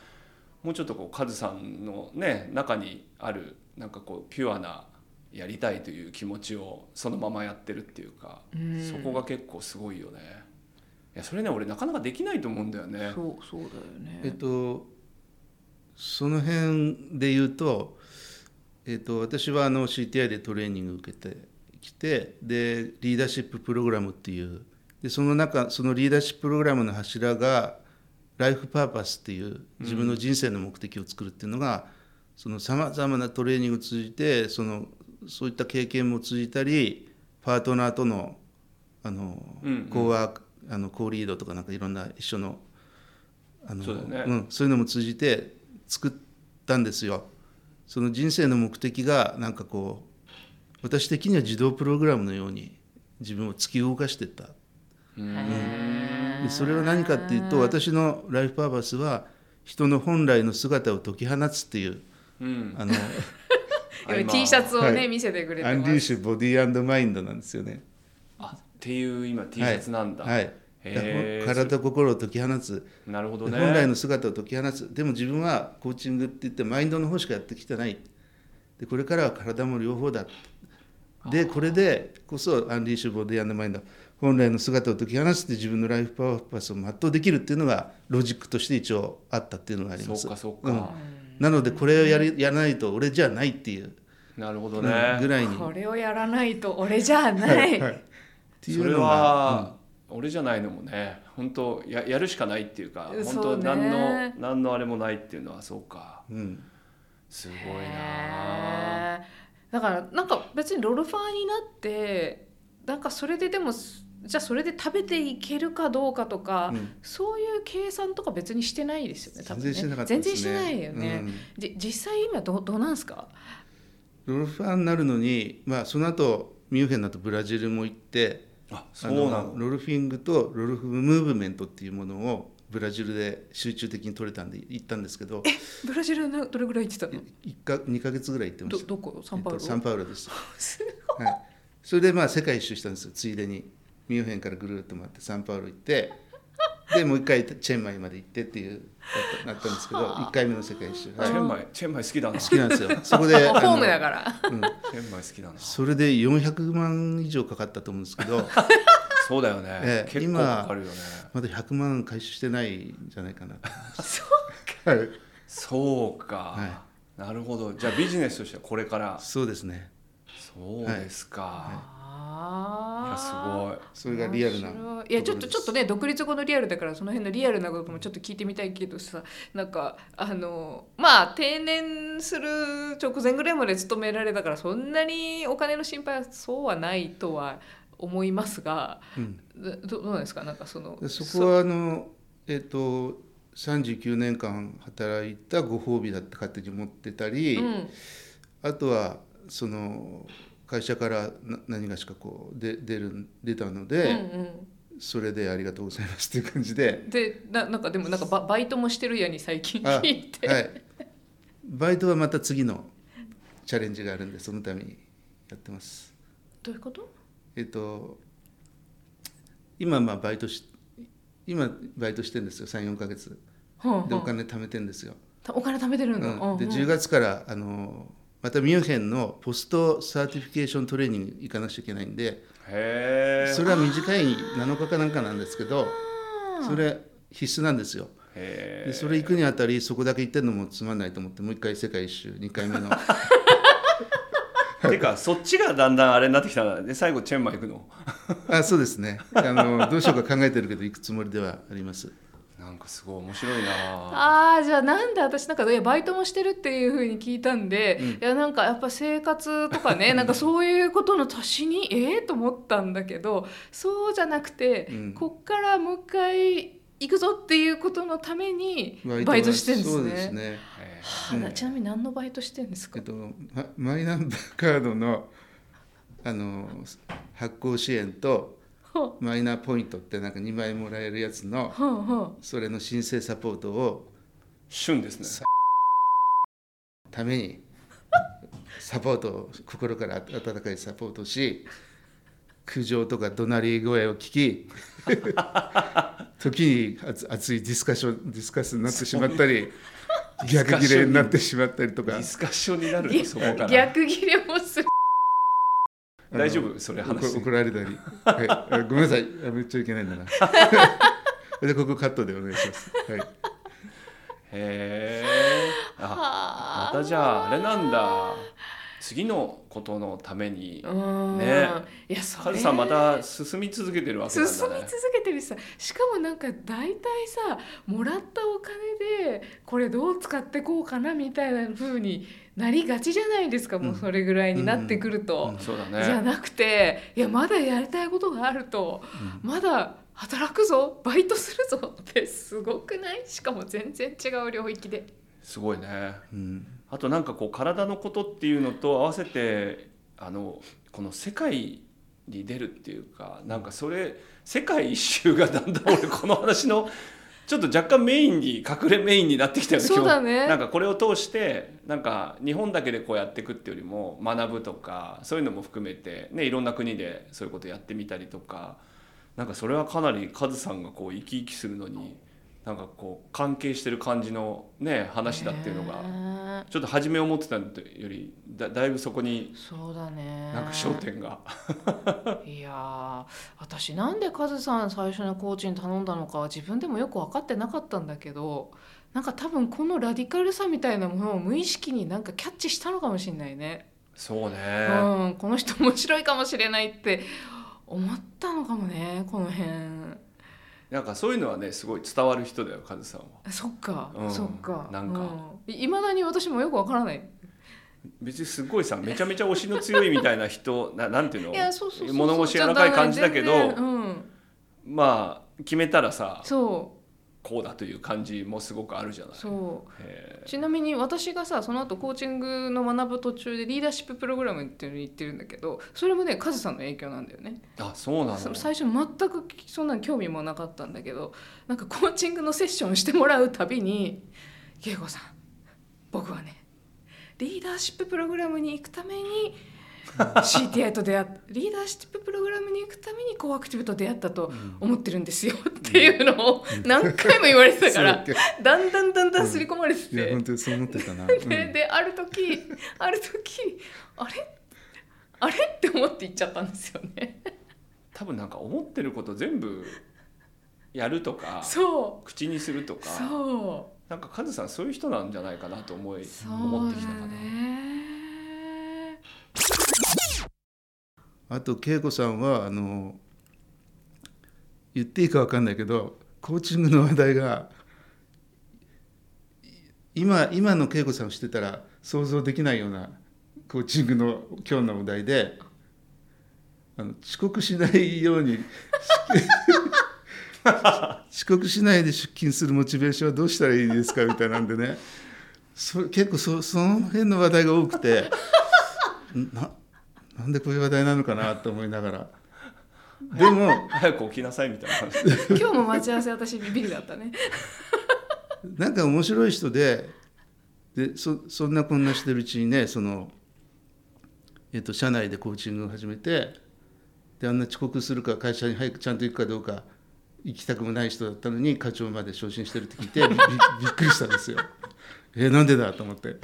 もうちょっとこうカズさんのね中にあるなんかこうピュアなやりたいという気持ちをそのままやってるっていうか、うん。そこが結構すごいよねいやそれね俺なかなかできないと思うんだよねそうそうだよね。えっとその辺で言うと、えっと、私はあの CTI でトレーニング受けてきてでリーダーシッププログラムっていうでその中そのリーダーシッププログラムの柱がライフパーパスっていう自分の人生の目的を作るっていうのがさまざまなトレーニングを通じてそのそういった経験も通じたりパートナーとのあの、うんうんコーワークあのコーリードとかなんかいろんな一緒のあのそうね。ん、そういうのも通じて作ったんですよ。その人生の目的がなんかこう私的には自動プログラムのように自分を突き動かしていった。うん。でそれは何かっていうと私のライフパーパスは人の本来の姿を解き放つっていううん。あの <laughs> 今 T シャツをね、はい。見せてくれてアンリます。ーシュボディーマインドなんですよね。あっていう今 T シャツなんだ、はい、体心を解き放つ、なるほどね。本来の姿を解き放つ。でも自分はコーチングって言ってマインドの方しかやってきてない。でこれからは体も両方だ。でこれでこそアンリーシュボディーマインド。本来の姿を解き放つって自分のライフパーパスを全うできるっていうのがロジックとして一応あったっていうのがありますそうかそうか、うんなのでこれをやりやらないと俺じゃないっていう、なるほどうんね、ぐらいにこれをやらないと俺じゃない。はいっていそうれのが、は、俺じゃないのもね本当ややるしかないっていうか本当ね。何の何のあれもないっていうのはそうか。うん。うんすごいなだからなんか別にロルファーになってなんかそれででもじゃあそれで食べていけるかどうかとか、うん。そういう計算とか別にしてないですよね多分ね。全然してなかったですね。全然してないよね、うん。じ実際今どどうなんですか？ロルファーになるのに、まあ、その後ミュンヘンだとブラジルも行ってああそうなの？ロルフィングとロルフムーブメントっていうものをブラジルで集中的に取れたんで行ったんですけどブラジルなどれぐらい行ってたの？一か2か月ぐらい行ってまどした。どこ？サンパウロ、えっとサンパウロです、<laughs> はい、それでまあ世界一周したんですよ。ついでにミュンヘンからぐるっと回ってサンパウロ行ってでもう一回チェンマイまで行ってっていうなったんですけど1回目の世界一周、はい。チェンマイチェンマイ好きだな。好きなんですよ。そこで <laughs> ホームだら、から。うん、チェンマイ好きだな。それで400万以上かかったと思うんですけど。そうだよね、ええ結構かかるよね。まだ100万回収してないんじゃないかなそうはい。そうか、はなるほど。じゃあビジネスとしてはこれから。そうですね。そうですか、い、やすあごい。それがリアルない。いやちょっとちょっとね独立後のリアルだからその辺のリアルなこともちょっと聞いてみたいけどさなんかあのまあ定年する直前ぐらいまで勤められたからそんなにお金の心配はそうはないとは思いますがうん。どどうなんですか？なんかそのでそこはあのえっ、と39年間働いたご褒美だって勝手に思ってたり、うん。あとはその会社からな何がしかこうで出る出たのうんで、うん。それでありがとうございますっていう感じで、でななんかでもなんかババイトもしてるやに最近あ聞いて、はい、バイトはまた次のチャレンジがあるんでそのためにやってます。どういうこと？えっと今まあバイトし今バイトしてるんですよ。34ヶ月。でお金貯めてるんですよ。お金貯めてるんだ、うん、でうんうん。10月からあのまたミュンヘンの post certification training 行かなくちゃいけないんでへえそれは短い7日かなんかなんですけどそれ必須なんですよ。へでそれ行くにあたりそこだけ行ってるのもつまんないと思ってもう一回世界一周2回目の。えてかそっちがだんだんあれになってきたなで最後チェンマイ行くの。あそうですね。あのどうしようか考えてるけど行くつもりではありますなんかすごい面白いな。あーじゃあなんで私なんかいやバイトもしてるっていう風に聞いたんで、いやなんかやっぱ生活とかねなんかそういうことの足しにええと思ったんだけどそうじゃなくて、うん。こっからもう一回行くぞっていうことのためにバイトしてるんですそうね。ですね。へはあうん。ちなみに何のバイトしてるんですか？えっ。とママイナンバーカードのあの発行支援とはマイナーポイントってなんか2枚もらえるやつのそれの申請サポートを旬ですね。ためにサポートを心から温かいサポートをし苦情とか怒鳴り声を聞き時に熱熱いディスカッションディスカスになってしまったり逆切れになってしまったりとか。ディスカッションになるいのそこから。逆切れもする。大丈夫？それ話。怒怒られたり、はい、あごめんなさい。あめっちゃいけないんだな。<laughs> でここカットでお願いします、はい、へえまたじゃああれなんだ次のことのためにうん。ね。いやそれ。さんまた進み続けてるわけだね。み続けてるしさ。しかもなんか大体さもらったお金でこれどう使ってこうかなみたいな風になりがちじゃないですか、もうそれぐらいになってくると、じゃなくていやまだやりたいことがあると、まだ働くぞバイトするぞってすごくない？しかも全然違う領域で。すごいね。うんあとなんかこう体のことっていうのと合わせてあのこの世界に出るっていうかなんかそれ世界一周がだんだん俺この話のちょっと若干メインに隠れメインになってきたよねそうだね。なんかこれを通してなんか日本だけでこうやっていくっていうよりも学ぶとかそういうのも含めて、ね、いろんな国でそういうことやってみたりとかなんかそれはかなりカズさんがこう生き生きするのになんかこう関係してる感じのね話だっていうのが。ねちょっと初め思ってたのよりだだいぶそこにそうだね。なんか焦点が、いやー私なんでカズさん最初のコーチに頼んだのかは自分でもよく分かってなかったんだけどなんか多分このラディカルさみたいなものを無意識になんかキャッチしたのかもしれないね、そうね、うん、この人面白いかもしれないって思ったのかもねこの辺なんかそういうのはねすごい伝わる人だよカズさんは。そっか、うんそっか。なんか。いま、未だに私もよく分からない。別にすごいさめちゃめちゃ推しの強いみたいな人 <laughs> ななんていうの？いやそうそう物腰柔らかい感じだけどうん、まあ決めたらさそこうだという感じもすごくあるじゃなうい。そう。へちなみに私がさその後コーチングの学ぶ途中でリーダーシッププログラムっていうのに行ってるんだけどそれもねカズさんの影響なんだよね。ーあそうなの？そ最初全くそんな興味もなかったんだけどなんかコーチングのセッションしてもらうたびに「恵子さん僕はねリーダーシッププログラムに行くために CTI と出会っリーダーシッププログラムに行くためにコーアクティブと出会ったと思ってるんですよ。っていうのを何回も言われてたから。だんだんだんだん刷り込まれてて。本当にそう思ってたな、でうん。である時ある時あれ？あれ？って思って行っちゃったんですよね。多分なんか思ってること全部やるとかそ口にするとうか。そなんかカズさんそういう人なんじゃないかなと思い思ってきたかな。あと恵子さんはあの言っていいか分かんないけどコーチングの話題が今今の恵子さんをしてたら想像できないようなコーチングの今日のお題であの遅刻しないように <laughs> 遅刻しないで出勤するモチベーションはどうしたらいいですかみたいなんでね。そ結構そその辺の話題が多くて。ななんでこういう話題なのかなと思いながら。<laughs> でも早く起きなさいみたいな感じ <laughs> 今日も待ち合わせ私ビビりだったね。<laughs> なんか面白い人ででそそんなこんなしてるうちにねその、えっと社内でコーチングを始めてであんな遅刻するか会社に早くちゃんと行くかどうか行きたくもない人だったのに課長まで昇進してるって聞いてびびびっくりしたんですよ。えなんでだと思って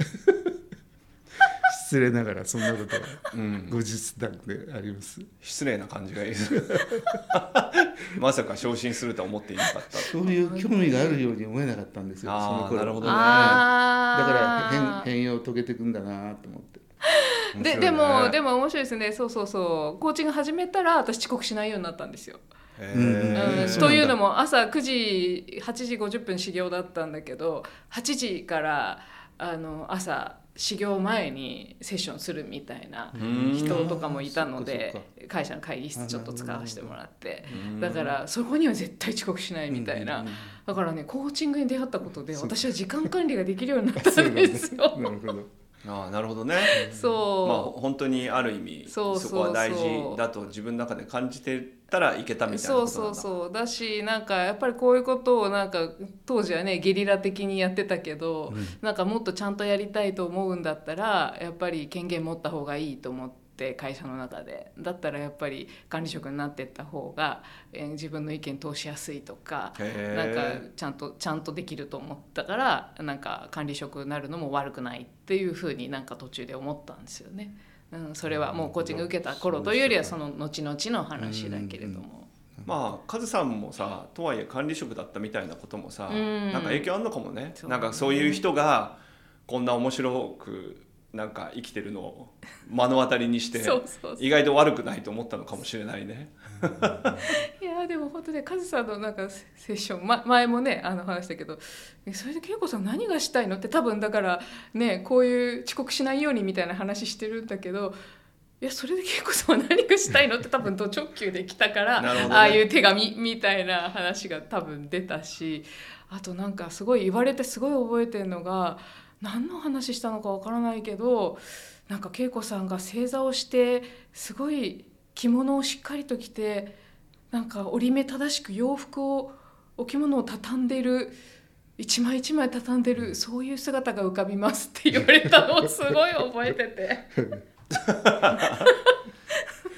失礼ながらそんなことはうん。後日談であります？失礼な感じがいいです。<laughs> まさか昇進するとは思っていなかった。そういう興味があるように思えなかったんですよ。その頃。なるほどね。あだからー変変容を遂げていくんだなと思って。ででもでもも面白いですね。そうそうそう。コーチング始めたら私遅刻しないようになったんですよ。うんというのも朝9時8時50分始業だったんだけど8時からあの朝始業前にセッションするみたいな人とかもいたのでか会社の会議室ちょっと使わせてもらって。うん。だからそこには絶対遅刻しないみたいな。だからねコーチングに出会ったことで私は時間管理ができるようになったんですよ。<laughs> ああなるほどね。そう、まあ本当にある意味そこは大事だと自分の中で感じてたらいけたみたいなそうそうそうだしなんかやっぱりこういうことをなんか当時はねゲリラ的にやってたけど、なんかもっとちゃんとやりたいと思うんだったらやっぱり権限持った方がいいと思って会社の中でだったらやっぱり管理職になってった方が、えー自分の意見通しやすいとか。へなんーかちゃんとちゃんとできると思ったからなんか管理職になるのも悪くないっていうふうになんか途中で思ったんですよね。うん、それはもうコーチング受けた頃というよりはその後々の話だけれども。まあカズさんもさとはいえ管理職だったみたいなこともさ、うん。なんか影響あんのかもね。そうなんかそういう人がこんな面白くなんか生きてるのを目の当たりにして <laughs> 意外と悪くないと思ったのかもしれないね。<laughs> いやでも本当ねカズさんのなんかセセッション、ま、前もねあの話したけどえそれで恵子さん何がしたいの？って多分だからねこういう遅刻しないようにみたいな話してるんだけどいやそれで恵子さんは何がしたいの？って多分ド直球で来たから、<laughs> ね。ああいう手紙みたいな話が多分出たしあとなんかすごい言われてすごい覚えてるのが何の話したのかわからないけどなんか恵子さんが正座をしてすごい着物をしっかりと着てなんか折り目正しく洋服をお着物を畳んでる一枚一枚畳んでるそういう姿が浮かびますって言われたのをすごい覚えてて。<laughs>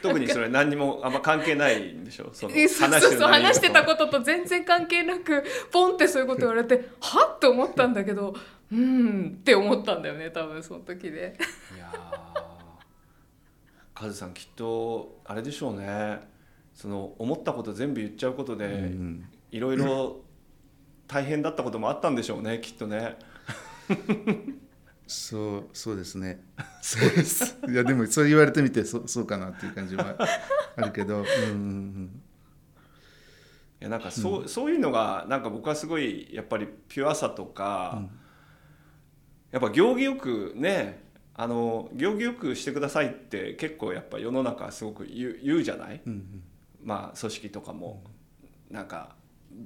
特にそれ何にもあんま関係ないんでしょその話してるそうそう内容話してたことと全然関係なくポンってそういうこと言われてはっ？と思ったんだけどうんって思ったんだよね多分その時で。いやーカズさんきっとあれでしょうねその思ったこと全部言っちゃうことで、うんいろいろ大変だったこともあったんでしょうねきっとね。<laughs> そうそうですね。そうです。いやでもそう言われてみてそそうかなっていう感じはあるけど、うんうんいやなんかそう,、そういうのがなんか僕はすごいやっぱりピュアさとか、やっぱ行儀よくねあの行儀よくしてくださいって結構やっぱ世の中すごく言う言うじゃない、うんうん。まあ組織とかも、なんか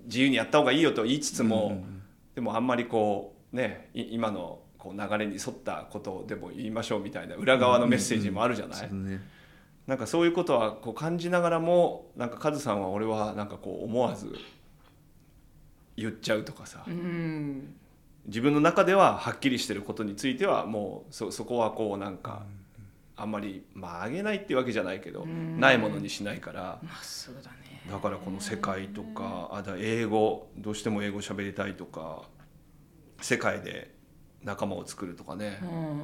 自由にやった方がいいよと言いつつも、うんうんでもあんまりこうねい今のこう流れに沿ったことでも言いましょうみたいな裏側のメッセージもあるじゃない、そうね。なんかそういうことはこう感じながらもなんかカズさんは俺はなんかこう思わず言っちゃうとかさ、うん自分の中でははっきりしてることについてはもうそそこはこうなんかあんまりまあ上げないっていうわけじゃないけど、うんないものにしないからまっすぐだねだからこの世界とかあだ英語どうしても英語喋りたいとか世界で仲間を作るとかね、うん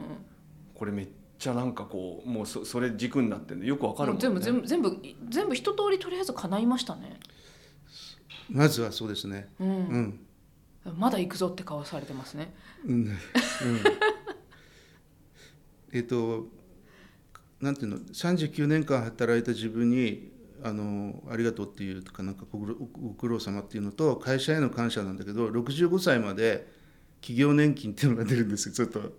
これめっちゃなんかこうもうそそれ軸になってるのよくわかるもんね。全部全部全部全部一通りとりあえず叶いましたね。まずはそうですね。うんうん。まだ行くぞって顔されてますね。うん。うん。<laughs> えっとなんていうの？39年間働いた自分にあのありがとうっていうかなんかご苦労様っていうのと会社への感謝なんだけど65歳まで企業年金っていうのが出るんですよ。ちょっと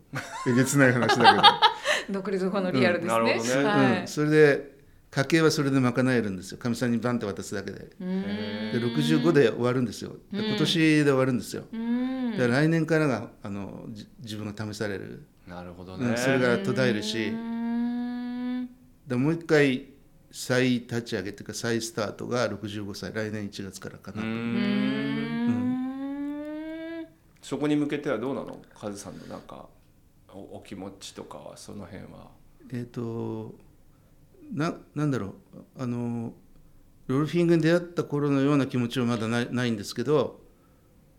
えげつない話だ <laughs> 独立後のリアルですね。うん。ねはいけど、うん、それで家計はそれで賄えるんですよ。かみさんにバンって渡すだけで。でへ65で終わるんですよ。で今年で終わるんですよ。うん。だから来年からがあのじ自分が試される、なるほどね。うんそれが途絶えるし。うん。でもう一回再立ち上げっていうか再スタートが65歳。来年1月からかなと、そこに向けてはどうなの？カズさんのなんかおお気持ちとかはその辺は。えっ、とななんだろうあのロルフィングに出会った頃のような気持ちはまだないないんですけど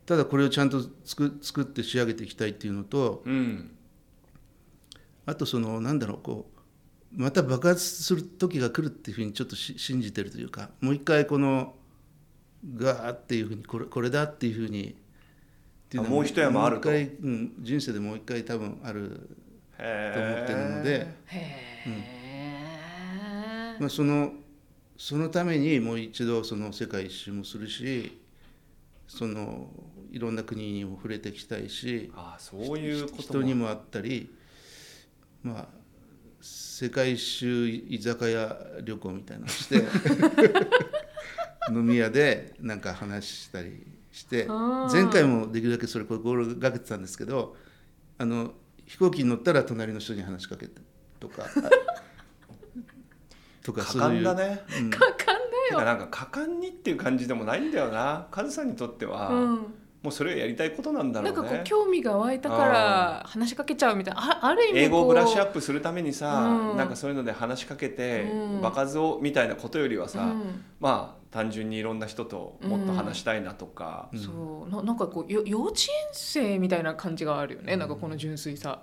ただこれをちゃんと作作って仕上げていきたいっていうのとうん。あとそのなんだろうこうまた爆発する時が来るっていうふうにちょっとし信じてるというかもう一回このガーっていうふうにこれこれだっていうふうにっていうのはあもう一山あると。もう一回、うん、人生でもう一回多分あるへと思ってるのでへえまあ、そのそのためにもう一度その世界一周もするしそのいろんな国にも触れていきたいしあそういうこと人にも会ったりまあ世界一周居酒屋旅行みたいなのをして <laughs> 飲み屋でなんか話したりして前回もできるだけそれ心がけてたんですけどあの飛行機に乗ったら隣の人に話しかけてとかとか果そういう。敢だねうん。かかんてだよ。かなんか果敢にっていう感じでもないんだよな。カズさんにとっては、うん。もうそれをやりたいことなんだろうんね。なかこう興味が湧いたから話しかけちゃうみたいな。あある意味英語をブラッシュアップするためにさ、うん。なんかそういうので話しかけて、うん。場数をみたいなことよりはさ、うん。まあ単純にいろんな人ともっと話したいなとか、うんそう。ななんかこうよ幼稚園生みたいな感じがあるよね、なんかこの純粋さ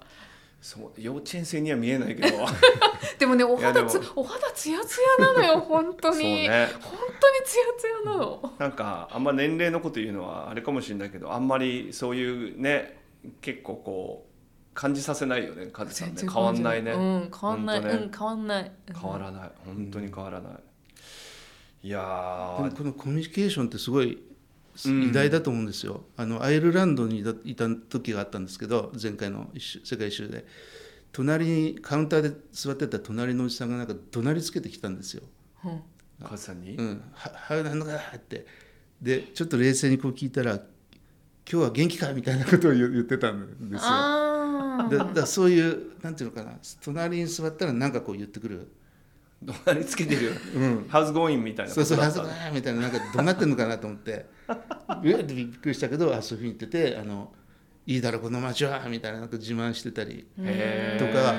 そう幼稚園生には見えないけど。<laughs> でもねお肌つお肌ツヤツヤなのよ <laughs> 本当そうに、ね。本当にツヤツヤなの。なんかあんま年齢のこと言うのはあれかもしれないけどあんまりそういうね結構こう感じさせないよねカズさんね。変わんないね、うん変わんない、ね。うん変わんない。変わらない。本当に変わらない、いやー。でもこのコミュニケーションってすごいうん偉大だと思うんですよ、あのアイルランドにいた時があったんですけど前回の一周世界一周で。隣にカウンターで座ってた隣のおじさんがなんか怒鳴りつけてきたんですよ。うん。カズさんに、うん、ははなんだかって。でちょっと冷静にこう聞いたら「今日は元気か?」みたいなことを言言ってたんですよ。あだだからそういうなんていうのかな。隣に座ったらなんかこう言ってくる怒鳴りつけてる？うん。ハウスゴーインみたいなこそうそう「はずとだったかみたいななんかどうなってんのかなと思って。<laughs> びっくりしたけどあそういうふうに言ってて「あのいいだろこの街は」みたいななんか自慢してたり。とか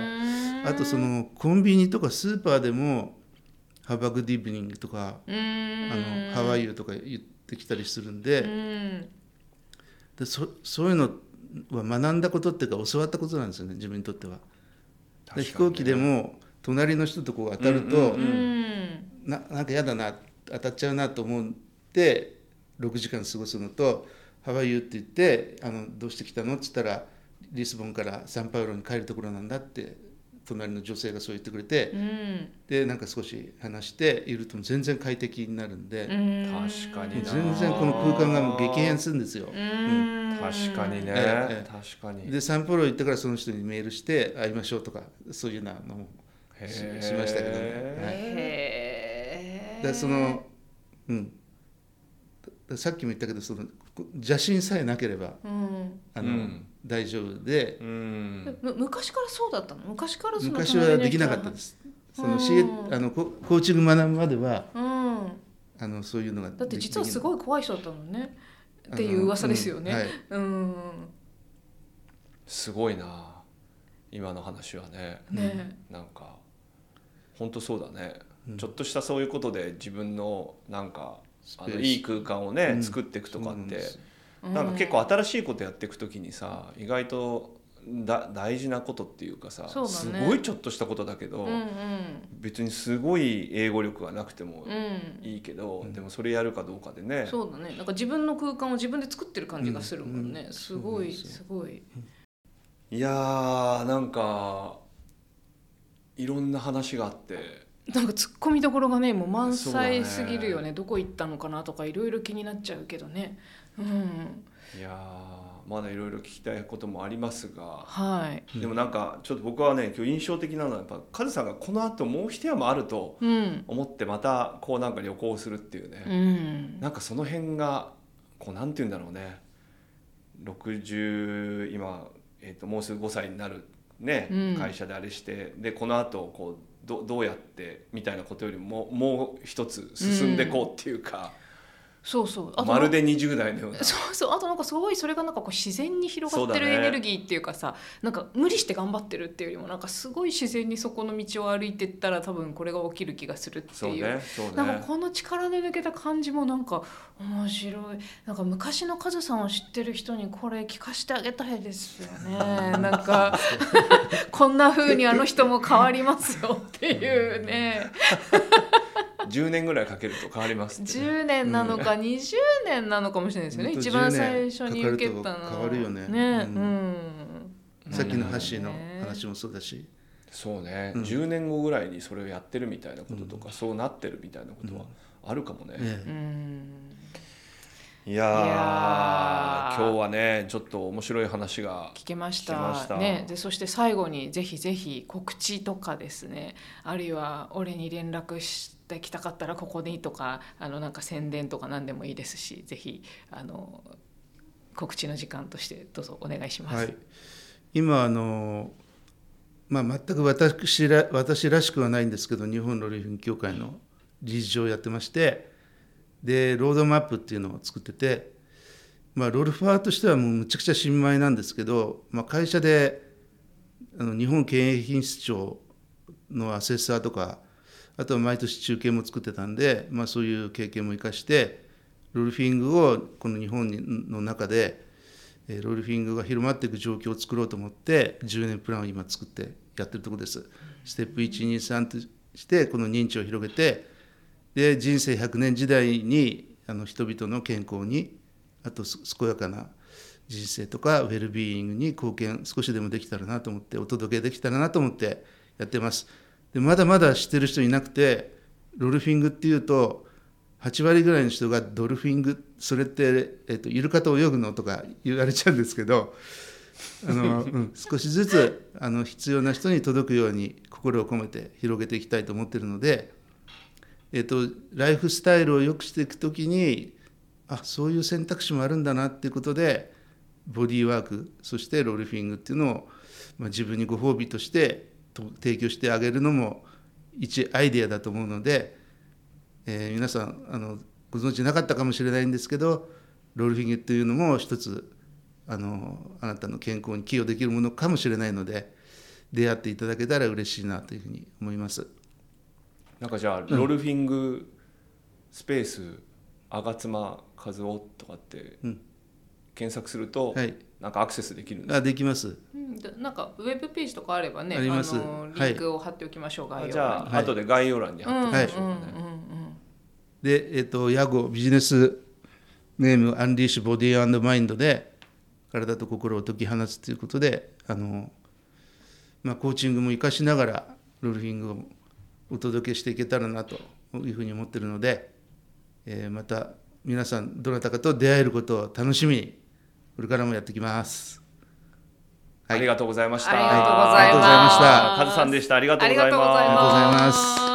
あとそのコンビニとかスーパーでも「ハバグディブニング」とか「うん。あのハワイユー」とか言ってきたりするんで。うん。でそそういうのは学んだことっていうか教わったことなんですよね自分にとっては。で飛行機でも隣の人とこう当たると、うんうんななんか嫌だな当たっちゃうなと思って6時間過ごすのと「ハワイユー」って言ってあの「どうして来たの?」って言ったら「リスボンからサンパウロに帰るところなんだ」って隣の女性がそう言ってくれて、うん。でなんか少し話していると全然快適になるんで、うん。確かにな。全然この空間がもう激変するんですよ。うん。確かにね、ええ確かに。でサンパウロ行ってからその人にメールして会いましょうとかそういうようなのもししましたけどね。はい。へー。でそのうん。ださっきも言ったけどそのこ邪心さえなければうん。あの、うん。大丈夫でうん。む昔からそうだったの？昔からその昔はできなかったです。そのあのココーチング学ぶまではうん。あのそういうのがだって実はすい。ごい怖い人だったのね。っていう噂ですよね。はい、うん。すごいな。今の話はね。ね。なんか本当そうだね、うん。ちょっとしたそういうことで自分のなんかあのいい空間をね、うん。作っていくとかってそうなんなんか結構新しいことやっていくときにさ意外とだ大事なことっていうかさね。すごいちょっとしたことだけど、うんうん。別にすごい英語力がなくてもうん。いいけど、うん。でもそれやるかどうかでね。そうだね。なんか自分の空間を自分で作ってる感じがするもんね、うん。すごいそうなん。ですよすごい。いやーなんかいろんな話があって。なんか突っ込みどころがねもう満載すぎるよね。どこ行ったのかなとかいろいろ気になっちゃうけどね。うん。いやーまだいろいろ聞きたいこともありますが。はい。でもなんかちょっと僕はね今日印象的なのはやっぱカズさんがこの後もう一山あるとうん。思ってまたこうなんか旅行するっていううね、ん。なんかその辺がこうなんて言うんだろうね。60今、えー、ともうすぐ5歳になる、ねうん。会社であれしてでこの後こうどどうやってみたいなことよりももう一つ進んでこうっていうか、そうそう。あとまるで20代のような。そうそう。あとなんかすごいそれがなんかこう自然に広がってるエネルギーっていうかさなんか無理して頑張ってるっていうよりもなんかすごい自然にそこの道を歩いてったら多分これが起きる気がするっていう。ねそうなんかねこの力で抜けた感じもなんか面白い。なんか昔のカズさんを知ってる人にこれ聞かしてあげたいですよね。<laughs> なんかこんな風にあの人も変わりますよっていうね <laughs> 10年ぐらいかけると変わりますってね、10年なのか20年なのかもしれないですよね、ほん。と一番10年最初に受けたの変わるよね。ねううん。ん、さっきのハッシーのね話もそうだし、そうね、うん。10年後ぐらいにそれをやってるみたいなこととか、そうなってるみたいなことはあるかもね、いや今日はねちょっと面白い話が聞けました。聞けました。ね、でそして最後にぜひぜひ告知とかですね。あるいは俺に連絡してきたかったらここにとかあのなんか宣伝とか何でもいいですしぜひあの告知の時間としてどうぞお願いします。はい、今あの、まあ、全く私ら私らしくはないんですけど日本ロリフィン協会の理事長をやってましてでロードマップっていうのを作ってて、まあ、ロルファーとしてはもうむちゃくちゃ新米なんですけど、まあ、会社であの日本経営品質庁のアセッサーとかあとは毎年中継も作ってたんで、まあ、そういう経験も生かしてロルフィングをこの日本の中でえロルフィングが広まっていく状況を作ろうと思って10年プランを今作ってやってるところです。ステップ123としてこの認知を広げてで人生100年時代にあの人々の健康にあと健やかな人生とかウェルビーイングに貢献少しでもできたらなと思ってお届けできたらなと思ってやってます。でまだまだ知ってる人いなくてロルフィングっていうと8割ぐらいの人がドルフィングそれって、えっと、イルカと泳ぐのとか言われちゃうんですけどあの、うん、少しずつあの必要な人に届くように心を込めて広げていきたいと思ってるので、えっと、ライフスタイルを良くしていくときにあそういう選択肢もあるんだなっていうことでボディーワークそしてロルフィングっていうのを、まあ、自分にご褒美として提供してあげるのも一アイデアだと思うので。えー皆さんあのご存知なかったかもしれないんですけどロールフィングっていうのも一つあのあなたの健康に寄与できるものかもしれないので出会っていただけたら嬉しいなというふうに思います。なんかじゃあ、ロルフィングスペース吾妻和夫とかってうん検索すると、はい、なんかアクセスできるんですあできます。うんでなんかウェブページとかあればねあります。のリンクを貼っておきましょう、概要欄に。じゃあ、はい。後で概要欄に貼っておきましょうかね、うんうんうんで、えっと、ヤゴビジネスネームアンリッシュボディーマインドで体と心を解き放つということであの、まあ、コーチングも生かしながらロールフィングをお届けしていけたらなというふうに思ってるので、えーまた皆さんどなたかと出会えることを楽しみにこれからもやっていきます。はいありがとうございました。ありがとうございましたカズさんでした。ありがとあうございます。ありがとうございまます。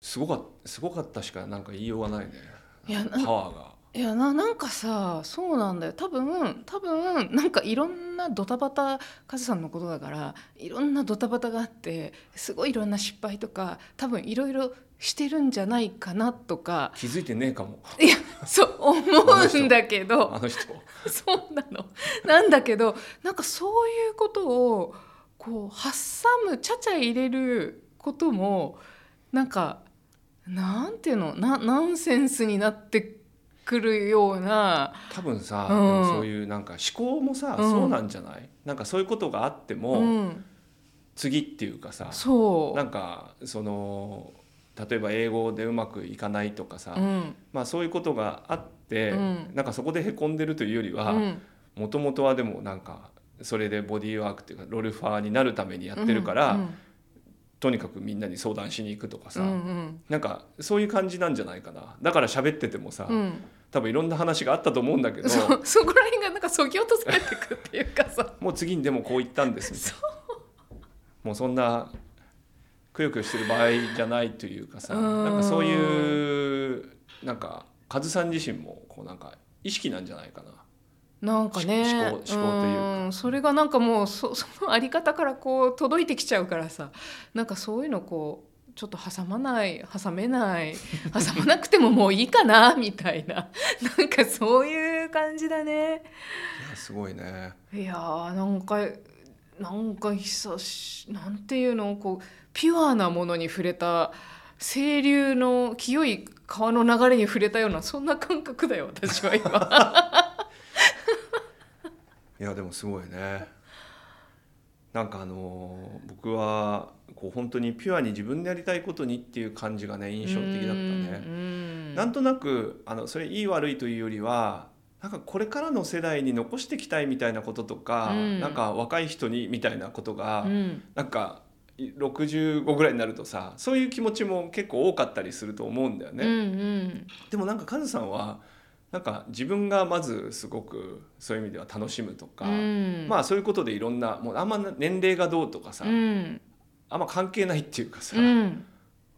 すごかったすごかったしかなんか言いようがないね。いパワーが。いやななんかさそうなんだよ多分多分なんかいろんなドタバタカズさんのことだからいろんなドタバタがあってすごいいろんな失敗とか多分いろいろしてるんじゃないかなとか気づいてねえかも。いやそう思うんだけどあの人。そうなの。なんだけどなんかそういうことをこう挟むちゃちゃ入れることもなんかなんていうの？なナンセンスになってくるような多分さ、うん。そういうなんか思考もさ、うん。そうなんじゃない？なんかそういうことがあっても、うん、次っていうかさ、そう。なんかその例えば英語でうまくいかないとかさ、うん。まあそういうことがあって、うん。なんかそこでへこんでるというよりは。うん。もともとはでもなんかそれでボディーワークっていうかロルファーになるためにやってるから、うん。とにかくみんなに相談しに行くとかさ、うんうん。なんかそういう感じなんじゃないかな。だから喋っててもさ、うん多分いろんな話があったと思うんだけどそうそこら辺がなんかそぎ落とされてくっていうかさ。もう次にでもこう言ったんです。みたいなもうそんなくよくよしてる場合じゃないというかさうんなんかそういうなんかカズさん自身もこうなんか意識なんじゃないかな。なんかね。思考思考というか。ん。それがなんかもうそ <laughs> そのあり方からこう届いてきちゃうからさ。なんかそういうのこうちょっと挟まない挟めない <laughs> 挟まなくてももういいかな <laughs> みたいな <laughs> なんかそういう感じだね。すごいね。いやーなんかなんか久しなんていうのこうピュアなものに触れた清流の清い川の流れに触れたようなそんな感覚だよ私は今。いやでもすごいね。なんかあのー僕はこう本当にピュアに自分でやりたいことにっていう感じがね印象的だったね。ねなんとなくあのそれいい悪いというよりはなんかこれからの世代に残していきたいみたいなこととか、うんなんか若い人にみたいなことが、うんなんかい65ぐらいになるとさそういう気持ちも結構多かったりすると思うんだよね。うんうんでもなんかカズさんはなんか自分がまずすごくそういう意味では楽しむとか、うん。まあそういうことでいろんなもうあんま年齢がどうとかさ、うん。あんま関係ないっていうかさ、うん。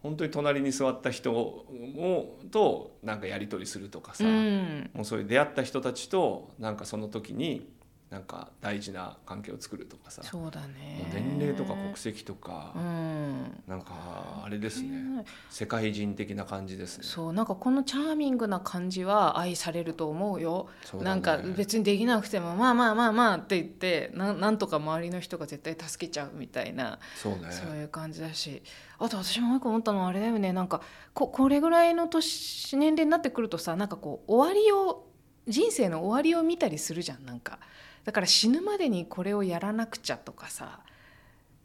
本当に隣に座った人をとなんかやり取りするとかさ、うん。もうそういう出会った人たちとなんかその時になんか大事な関係を作るとかさ、そうだもねう年齢とか国籍とか、うん。なんかあれですね、世界人的な感じですね。そうなんかこのチャーミングな感じは愛されると思うよ。そうだね。なんか別にできなくてもまあまあまあまあって言ってなんなんとか周りの人が絶対助けちゃうみたいなそうね。そういう感じだし。あと私ももう一個思ったのはあれだよね。なんかここれぐらいの年年齢になってくるとさなんかこう終わりを人生の終わりを見たりするじゃんなんかだから死ぬまでにこれをやらなくちゃとかさ、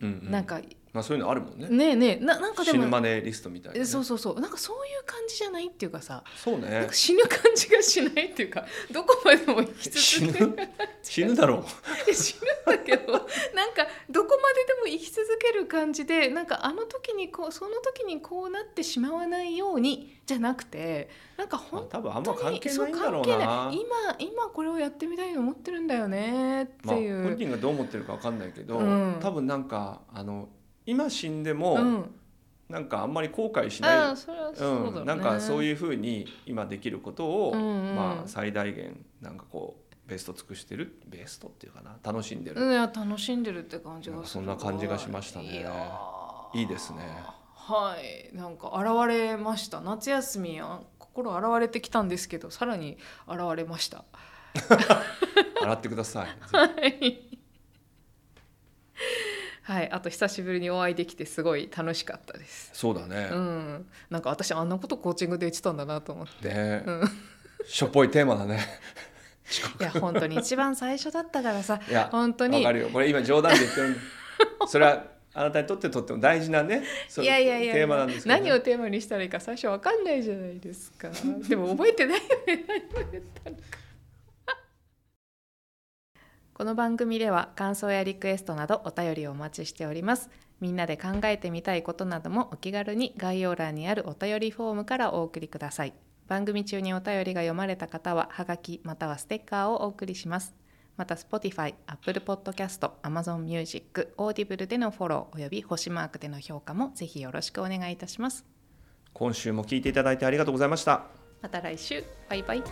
うんうん。なんかまあ、そういうのあるもんね。ねえねえななんかで死ぬもマネーリストみたいな、ね、えそうそうそう。なんかそういう感じじゃないっていうかさ。そうね。なんか死ぬ感じがしないっていうか <laughs> どこまでも生き死続けぬ？死ぬだろう。え死ぬんだけどなんかどこまででも生き続ける感じでなんかあの時にこうその時にこうなってしまわないようにじゃなくてなんかまあ本多分あんま当に関係ないんだろうな。今今これをやってみたいと思ってるんだよねってまあ、いう、本人がどう思ってるかわかんないけど、うん。多分なんかあの今死んでも、うん、なんかあんまり後悔しあない。あそれはそうだろうね、うん、なんかそういうふうに今できることを、うんうん。まあ、最大限なんかこうベスト尽くしてるベストっていうかな楽しんでる、うんいや楽しんでるって感じがそんな感じがしましたね。いいいですね。はい。なんか現れました。夏休みは心現れてきたんですけどさらに現れました。<laughs> 洗ってください。<laughs> はいはいあと久しぶりにお会いできてすごい楽しかったです。そうだね、うん。なんか私あんなことコーチングで言ってたんだなと思って。で、うん。しょっぽいテーマだね。<laughs> いや本当に一番最初だったからさ。いや本当に。わかるよ。これ今冗談で言ってる <laughs> それはあなたにとってとっても大事なねそういやいやいや。テーマなんですけどね、何をテーマにしたらいいか最初わかんないじゃないですか。でも覚えてないよね。何を言ったのかこの番組では感想やリクエストなどお便りをお待ちしております。みんなで考えてみたいことなどもお気軽に概要欄にあるお便りフォームからお送りください。番組中にお便りが読まれた方はハガキまたはステッカーをお送りします。また Spotify、Apple Podcast、Amazon Music、Audible でのフォローおよび星マークでの評価もぜひよろしくお願いいたします。今週も聞いていただいてありがとうございました。また来週。バイバイ